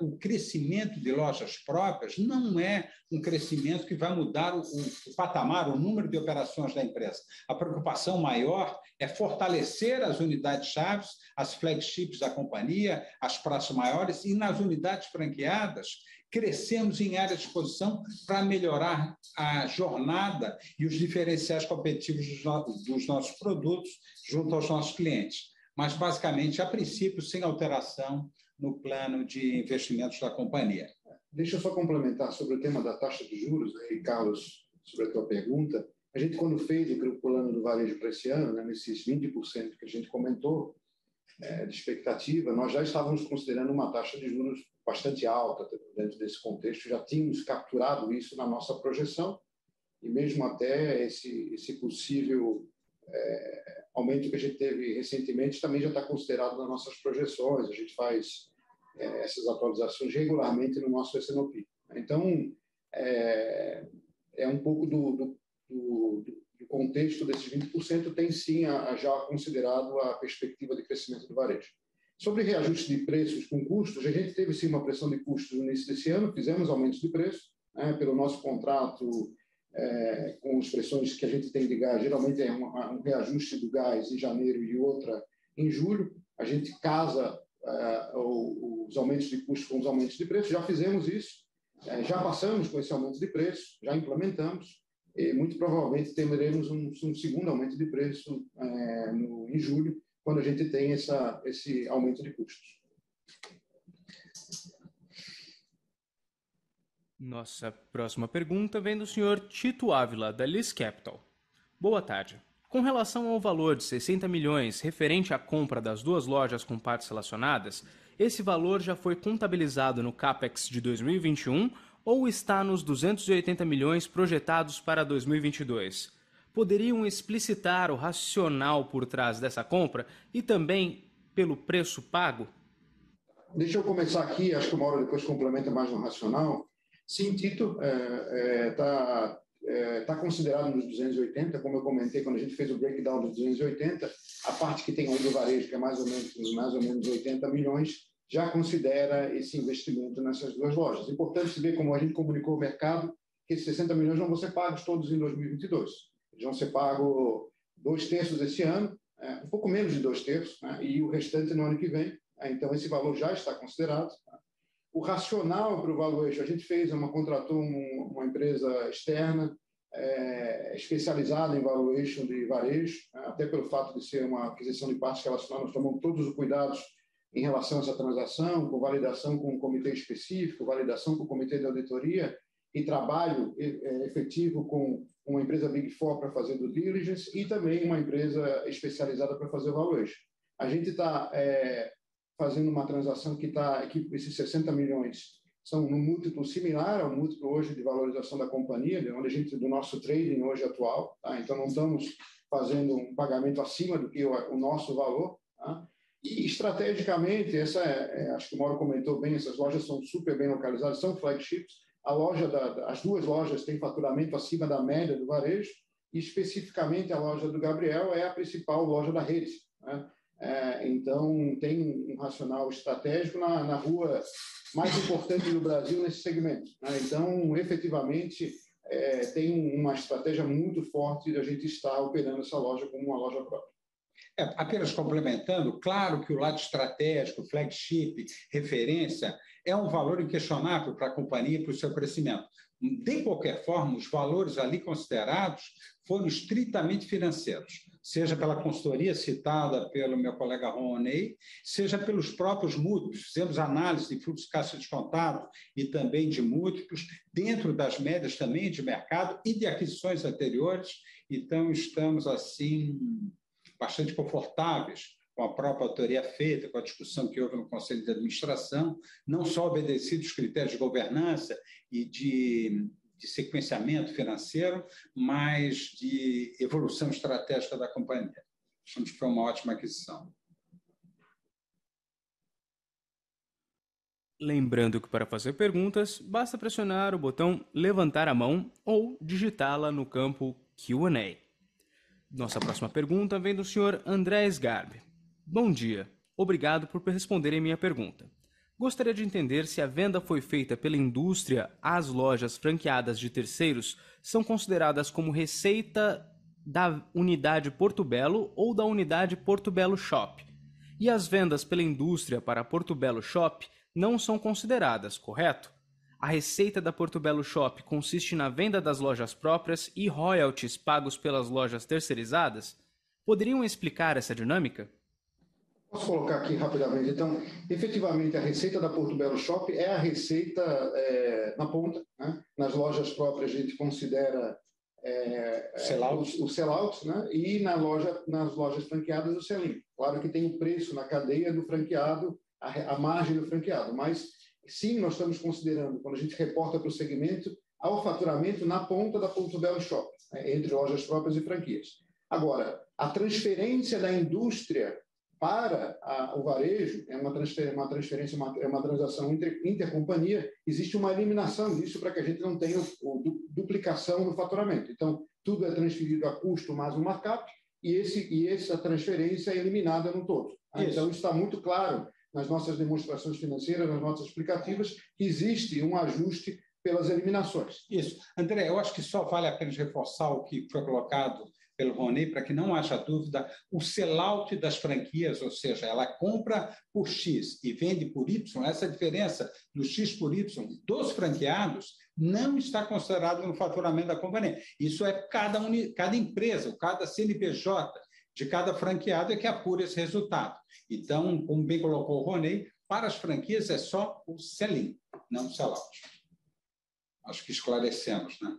o crescimento de lojas próprias não é um crescimento que vai mudar o, o, patamar, o número de operações da empresa. A preocupação maior é fortalecer as unidades-chaves, as flagships da companhia, as praças maiores, e nas unidades franqueadas, crescemos em área de exposição para melhorar a jornada e os diferenciais competitivos dos, no dos nossos produtos junto aos nossos clientes mas basicamente, a princípio, sem alteração no plano de investimentos da companhia. Deixa eu só complementar sobre o tema da taxa de juros, aí, Carlos, sobre a tua pergunta. A gente, quando fez o plano do varejo para esse ano, né, nesses 20% que a gente comentou, é, de expectativa, nós já estávamos considerando uma taxa de juros bastante alta dentro desse contexto, já tínhamos capturado isso na nossa projeção e mesmo até esse, esse possível é, aumento que a gente teve recentemente também já está considerado nas nossas projeções. A gente faz é, essas atualizações regularmente no nosso SNOP. Então, é, é um pouco do, do, do, do, contexto desses 20%, tem sim a, a já considerado a perspectiva de crescimento do varejo. Sobre reajuste de preços com custos, a gente teve sim uma pressão de custos no início desse ano, fizemos aumentos de preço, né, pelo nosso contrato é, com as pressões que a gente tem de gás, geralmente é um, um, reajuste do gás em janeiro e outra em julho. A gente casa é, os aumentos de custo com os aumentos de preço. Já fizemos isso, é, já passamos com esse aumento de preço, já implementamos. E muito provavelmente teremos um, um segundo aumento de preço é, no, em julho, quando a gente tem essa, esse aumento de custos. Nossa próxima pergunta vem do Sr. Tito Ávila, da Liz Capital. Boa tarde. Com relação ao valor de 60 milhões referente à compra das duas lojas com partes relacionadas, esse valor já foi contabilizado no CAPEX de 2021 ou está nos 280 milhões projetados para 2022? Poderiam explicitar o racional por trás dessa compra e também pelo preço pago? Deixa eu começar aqui, acho que uma hora depois complementa mais no racional. Sim, Tito está é, é, é, tá considerado nos 280, como eu comentei quando a gente fez o breakdown dos 280, a parte que tem aí do varejo, que é mais ou menos, mais ou menos 80 milhões, já considera esse investimento nessas duas lojas. Importante ver como a gente comunicou ao mercado que esses 60 milhões não vão ser pagos todos em 2022. Eles vão ser pagos dois terços esse ano, é, um pouco menos de dois terços, né, e o restante no ano que vem. Então, esse valor já está considerado. O racional para o valuation, a gente fez, uma contratou uma empresa externa é, especializada em valuation de varejo, né, até pelo fato de ser uma aquisição de partes relacionadas, tomamos todos os cuidados em relação a essa transação, com validação com um comitê específico, validação com o comitê de auditoria e trabalho é, efetivo com uma empresa Big Four para fazer do diligence e também uma empresa especializada para fazer o valuation. A gente está é, fazendo uma transação que está, que esses 60 milhões são no múltiplo similar ao múltiplo hoje de valorização da companhia, onde a gente do nosso trading hoje atual, tá? então não estamos fazendo um pagamento acima do que o, o nosso valor, tá? E estrategicamente, essa é, é, acho que o Mauro comentou bem, essas lojas são super bem localizadas, são flagships. A loja da, as duas lojas têm faturamento acima da média do varejo e especificamente a loja do Gabriel é a principal loja da rede. Né? É, então tem um racional estratégico na, na rua mais importante do Brasil nesse segmento. Né? Então, efetivamente, é, tem uma estratégia muito forte de a gente estar operando essa loja como uma loja própria. É, apenas complementando, claro que o lado estratégico, flagship, referência, é um valor inquestionável para a companhia e para o seu crescimento. De qualquer forma, os valores ali considerados foram estritamente financeiros seja pela consultoria citada pelo meu colega Roney, seja pelos próprios múltiplos. Fizemos análise de fluxo de caixa descontado e também de múltiplos, dentro das médias também de mercado e de aquisições anteriores. Então, estamos, assim, bastante confortáveis com a própria autoria feita, com a discussão que houve no Conselho de Administração, não só obedecido os critérios de governança e de de sequenciamento financeiro, mas de evolução estratégica da companhia. Achamos que foi uma ótima aquisição. Lembrando que para fazer perguntas, basta pressionar o botão levantar a mão ou digitá-la no campo Q&A. Nossa próxima pergunta vem do Sr. André Sgarbi. Bom dia. Obrigado por responderem minha pergunta. Gostaria de entender se a venda foi feita pela indústria, as lojas franqueadas de terceiros são consideradas como receita da unidade Porto Belo ou da unidade Porto Belo Shop. E as vendas pela indústria para Porto Belo Shop não são consideradas, correto? A receita da Porto Belo Shop consiste na venda das lojas próprias e royalties pagos pelas lojas terceirizadas? Poderiam explicar essa dinâmica? Posso colocar aqui rapidamente? Então, efetivamente, a receita da Porto Belo Shop é a receita é, na ponta. Né? Nas lojas próprias, a gente considera é, sell-out. o, o sell-out, né? e na loja, nas lojas franqueadas, o sell-in. Claro que tem o preço na cadeia do franqueado, a, a margem do franqueado, mas sim, nós estamos considerando, quando a gente reporta para o segmento, ao faturamento na ponta da Porto Belo Shop, né? entre lojas próprias e franquias. Agora, a transferência da indústria para a, o varejo, é uma, transfer, uma transferência, uma, é uma transação inter, intercompanhia, existe uma eliminação disso para que a gente não tenha o, duplicação no faturamento. Então, tudo é transferido a custo mais um markup e, esse, e essa transferência é eliminada no todo. Tá? Então, está muito claro nas nossas demonstrações financeiras, nas nossas explicativas, que existe um ajuste pelas eliminações. Isso. André, eu acho que só vale a pena reforçar o que foi colocado pelo Rony, para que não haja dúvida, o sellout das franquias, ou seja, ela compra por X e vende por Y, essa diferença do X por Y dos franqueados não está considerado no faturamento da companhia. Isso é cada, uni, cada empresa, cada CNPJ de cada franqueado é que apura esse resultado. Então, como bem colocou o Rony, para as franquias é só o sell-in, não o sellout. Acho que esclarecemos, né?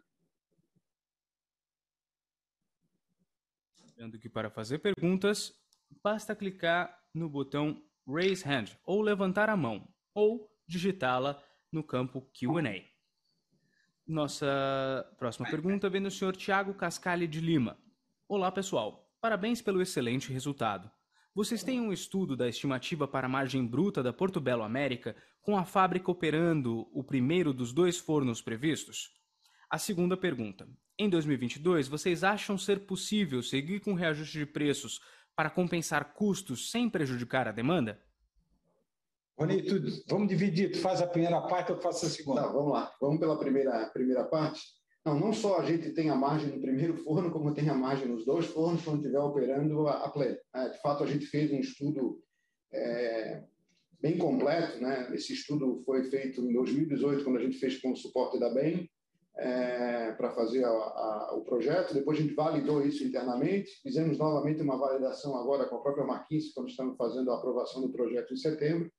Lembrando que para fazer perguntas, basta clicar no botão Raise Hand ou levantar a mão, ou digitá-la no campo Q&A. Nossa próxima pergunta vem do Sr. Tiago Cascalho de Lima. Olá, pessoal. Parabéns pelo excelente resultado. Vocês têm um estudo da estimativa para a margem bruta da Porto Belo América com a fábrica operando o primeiro dos dois fornos previstos? A segunda pergunta. Em 2022, vocês acham ser possível seguir com reajuste de preços para compensar custos sem prejudicar a demanda? Rony, vamos dividir. Tu faz a primeira parte, eu faço a segunda. Tá, vamos lá. Vamos pela primeira, primeira parte. Não, não só a gente tem a margem no primeiro forno, como tem a margem nos dois fornos quando estiver operando a, a pleno. É, de fato, a gente fez um estudo é, bem completo. Né? Esse estudo foi feito em 2018, quando a gente fez com o suporte da BEM é, para fazer a, a, o projeto. Depois a gente validou isso internamente. Fizemos novamente uma validação agora com a própria McKinsey, quando estamos fazendo a aprovação do projeto em setembro.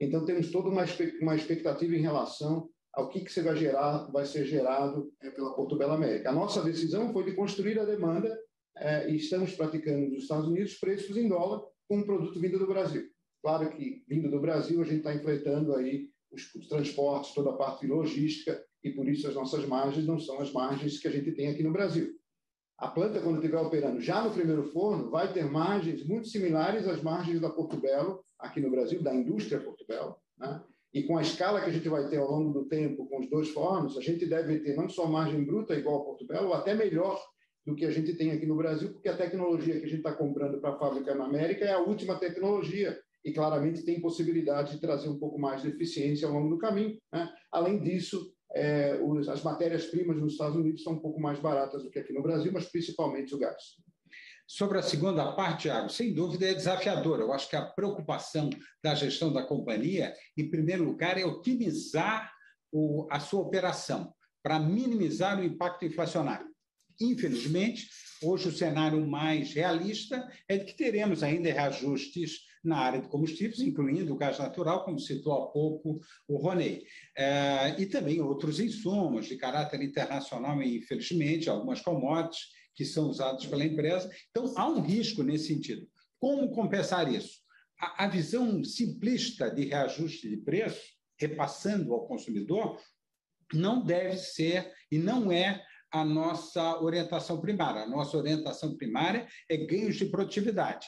Então temos toda uma, uma expectativa em relação ao que, que você vai gerar, vai ser gerado é, pela Porto Belo América. A nossa decisão foi de construir a demanda é, e estamos praticando nos Estados Unidos preços em dólar com um produto vindo do Brasil. Claro que vindo do Brasil a gente está enfrentando aí os, os transportes, toda a parte logística e por isso as nossas margens não são as margens que a gente tem aqui no Brasil. A planta, quando estiver operando já no primeiro forno, vai ter margens muito similares às margens da Porto Belo, aqui no Brasil, da indústria Porto Belo. Né? E com a escala que a gente vai ter ao longo do tempo com os dois fornos, a gente deve ter não só margem bruta igual a Porto Belo, até melhor do que a gente tem aqui no Brasil, porque a tecnologia que a gente está comprando para a fábrica na América é a última tecnologia e claramente tem possibilidade de trazer um pouco mais de eficiência ao longo do caminho. Né? Além disso, é, os, as matérias-primas nos Estados Unidos são um pouco mais baratas do que aqui no Brasil, mas principalmente o gás. Sobre a segunda parte, Thiago, sem dúvida é desafiadora. Eu acho que a preocupação da gestão da companhia, em primeiro lugar, é otimizar o, a sua operação para minimizar o impacto inflacionário. Infelizmente, hoje o cenário mais realista é de que teremos ainda reajustes na área de combustíveis, incluindo o gás natural, como citou há pouco o Ronei, é, e também outros insumos de caráter internacional, infelizmente, algumas commodities que são usados pela empresa. Então, há um risco nesse sentido. Como compensar isso? A, a visão simplista de reajuste de preço, repassando ao consumidor, não deve ser e não é a nossa orientação primária. A nossa orientação primária é ganhos de produtividade.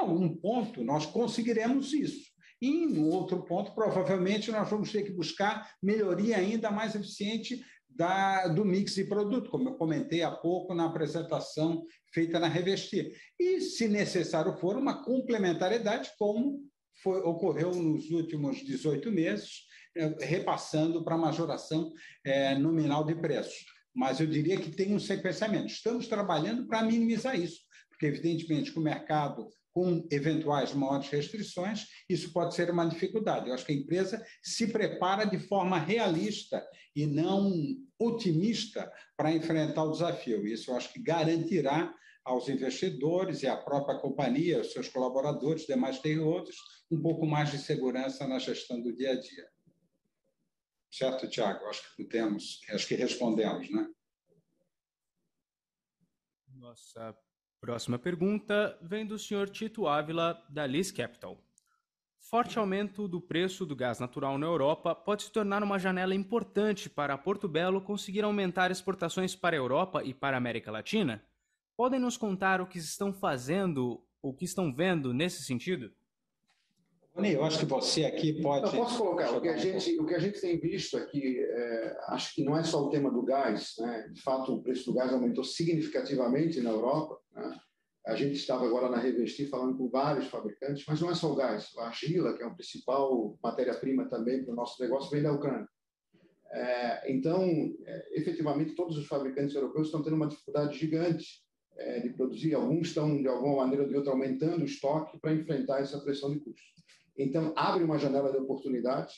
Em algum ponto, nós conseguiremos isso. E em outro ponto, provavelmente, nós vamos ter que buscar melhoria ainda mais eficiente da, do mix de produto, como eu comentei há pouco na apresentação feita na Revestir. E, se necessário for, uma complementariedade, como foi, ocorreu nos últimos 18 meses, é, repassando para majoração é, nominal de preços. Mas eu diria que tem um sequenciamento. Estamos trabalhando para minimizar isso, porque, evidentemente, que o mercado com eventuais maiores restrições, isso pode ser uma dificuldade. Eu acho que a empresa se prepara de forma realista e não otimista para enfrentar o desafio. Isso eu acho que garantirá aos investidores e à própria companhia, aos seus colaboradores, demais stakeholders, um pouco mais de segurança na gestão do dia a dia. Certo, Tiago? Acho que temos, acho que respondemos, né? Nossa Próxima pergunta vem do Sr. Tito Ávila, da Liz Capital. Forte aumento do preço do gás natural na Europa pode se tornar uma janela importante para Porto Belo conseguir aumentar exportações para a Europa e para a América Latina? Podem nos contar o que estão fazendo, o que estão vendo nesse sentido? Rony, eu acho que você aqui pode. Eu posso colocar. O que, a gente, o que a gente tem visto aqui, é, acho que não é só o tema do gás. Né? De fato, o preço do gás aumentou significativamente na Europa. Né? A gente estava agora na Revestir falando com vários fabricantes, mas não é só o gás. A argila, que é a principal matéria-prima também para o nosso negócio, vem da Ucrânia. É, então, é, efetivamente, todos os fabricantes europeus estão tendo uma dificuldade gigante de produzir. Alguns estão, de alguma maneira ou de outra, aumentando o estoque para enfrentar essa pressão de custo. Então, abre uma janela de oportunidade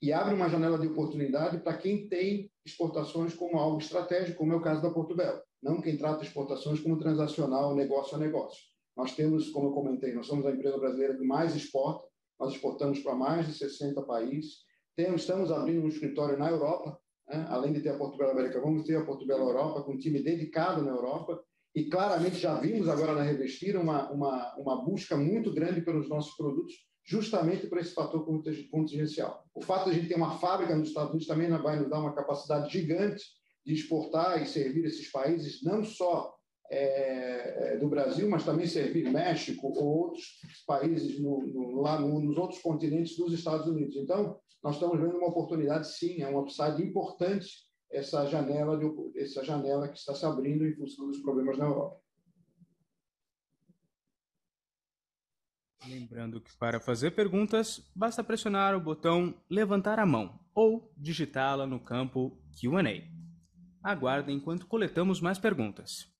e abre uma janela de oportunidade para quem tem exportações como algo estratégico, como é o caso da Porto Belo, não quem trata exportações como transacional, negócio a negócio. Nós temos, como eu comentei, nós somos a empresa brasileira que mais exporta, nós exportamos para mais de 60 países, temos, estamos abrindo um escritório na Europa, né? além de ter a Porto Belo América, vamos ter a Porto Belo Europa, com um time dedicado na Europa, e claramente já vimos agora na Revestir uma, uma, uma busca muito grande pelos nossos produtos, justamente por esse fator contingencial. O fato de a gente ter uma fábrica nos Estados Unidos também vai nos dar uma capacidade gigante de exportar e servir esses países, não só é, é do Brasil, mas também servir México ou outros países no, no, lá no, nos outros continentes dos Estados Unidos. Então, nós estamos vendo uma oportunidade, sim, é um upside importante essa janela, de, essa janela que está se abrindo em função dos problemas na Europa. Lembrando que para fazer perguntas, basta pressionar o botão levantar a mão ou digitá-la no campo Q&A. Aguardem enquanto coletamos mais perguntas.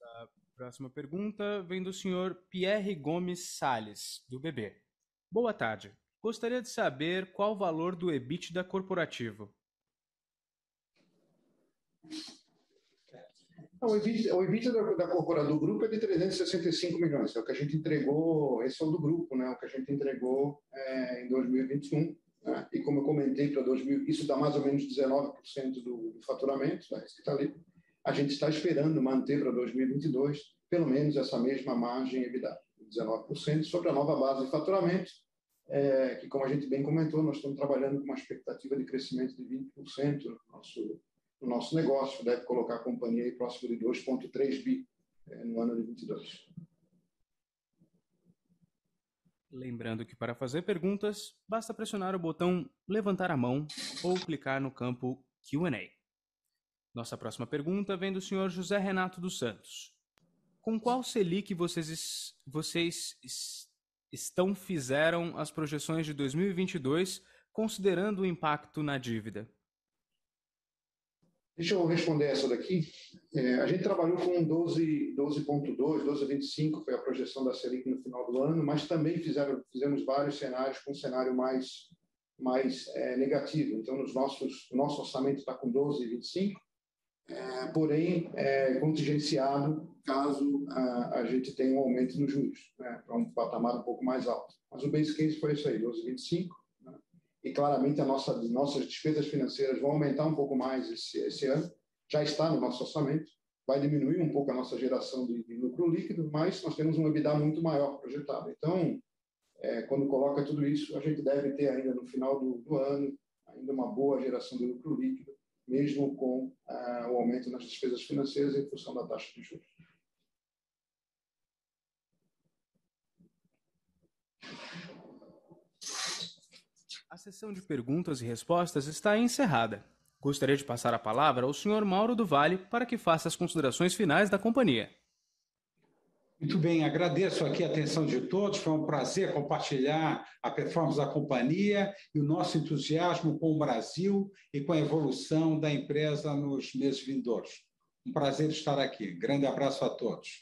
Nossa próxima pergunta vem do senhor Pierre Gomes Sales, do BB. Boa tarde. Gostaria de saber qual o valor do EBITDA corporativo. o EBITDA, o EBITDA da, da do grupo é de 365 milhões, é o que a gente entregou, esse é o do grupo, né, o que a gente entregou é, em 2021. Né, e como eu comentei, para 2000, isso dá mais ou menos 19% do, do faturamento da Receita Livre. A gente está esperando manter para 2022 pelo menos essa mesma margem EBITDA, 19%, sobre a nova base de faturamento, é, que, como a gente bem comentou, nós estamos trabalhando com uma expectativa de crescimento de 20% no nosso o nosso negócio, deve colocar a companhia aí próximo de 2,3 bi é, no ano de 22. Lembrando que para fazer perguntas, basta pressionar o botão levantar a mão ou clicar no campo Q&A. Nossa próxima pergunta vem do senhor José Renato dos Santos. Com qual Selic vocês, vocês estão fizeram as projeções de 2022, considerando o impacto na dívida? Deixa eu responder essa daqui. É, a gente trabalhou com 12,2, 12 12,25 foi a projeção da Selic no final do ano, mas também fizeram, fizemos vários cenários com um cenário mais, mais é, negativo. Então, nos nossos, nosso orçamento está com 12,25, é, porém, é, contingenciado caso a, a, gente tenha um aumento nos juros, né, para um patamar um pouco mais alto. Mas o base case foi isso aí, 12,25 e claramente a nossa, nossas despesas financeiras vão aumentar um pouco mais esse, esse ano, já está no nosso orçamento, vai diminuir um pouco a nossa geração de, de lucro líquido, mas nós temos um EBITDA muito maior projetado. Então, é, quando coloca tudo isso, a gente deve ter ainda no final do, do ano ainda uma boa geração de lucro líquido, mesmo com ah, o aumento nas despesas financeiras em função da taxa de juros. A sessão de perguntas e respostas está encerrada. Gostaria de passar a palavra ao Sr. Mauro do Vale para que faça as considerações finais da companhia. Muito bem, agradeço aqui a atenção de todos. Foi um prazer compartilhar a performance da companhia e o nosso entusiasmo com o Brasil e com a evolução da empresa nos meses vindouros. Um prazer estar aqui. Grande abraço a todos.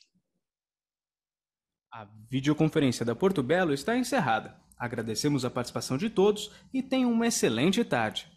A videoconferência da Porto Belo está encerrada. Agradecemos a participação de todos e tenham uma excelente tarde.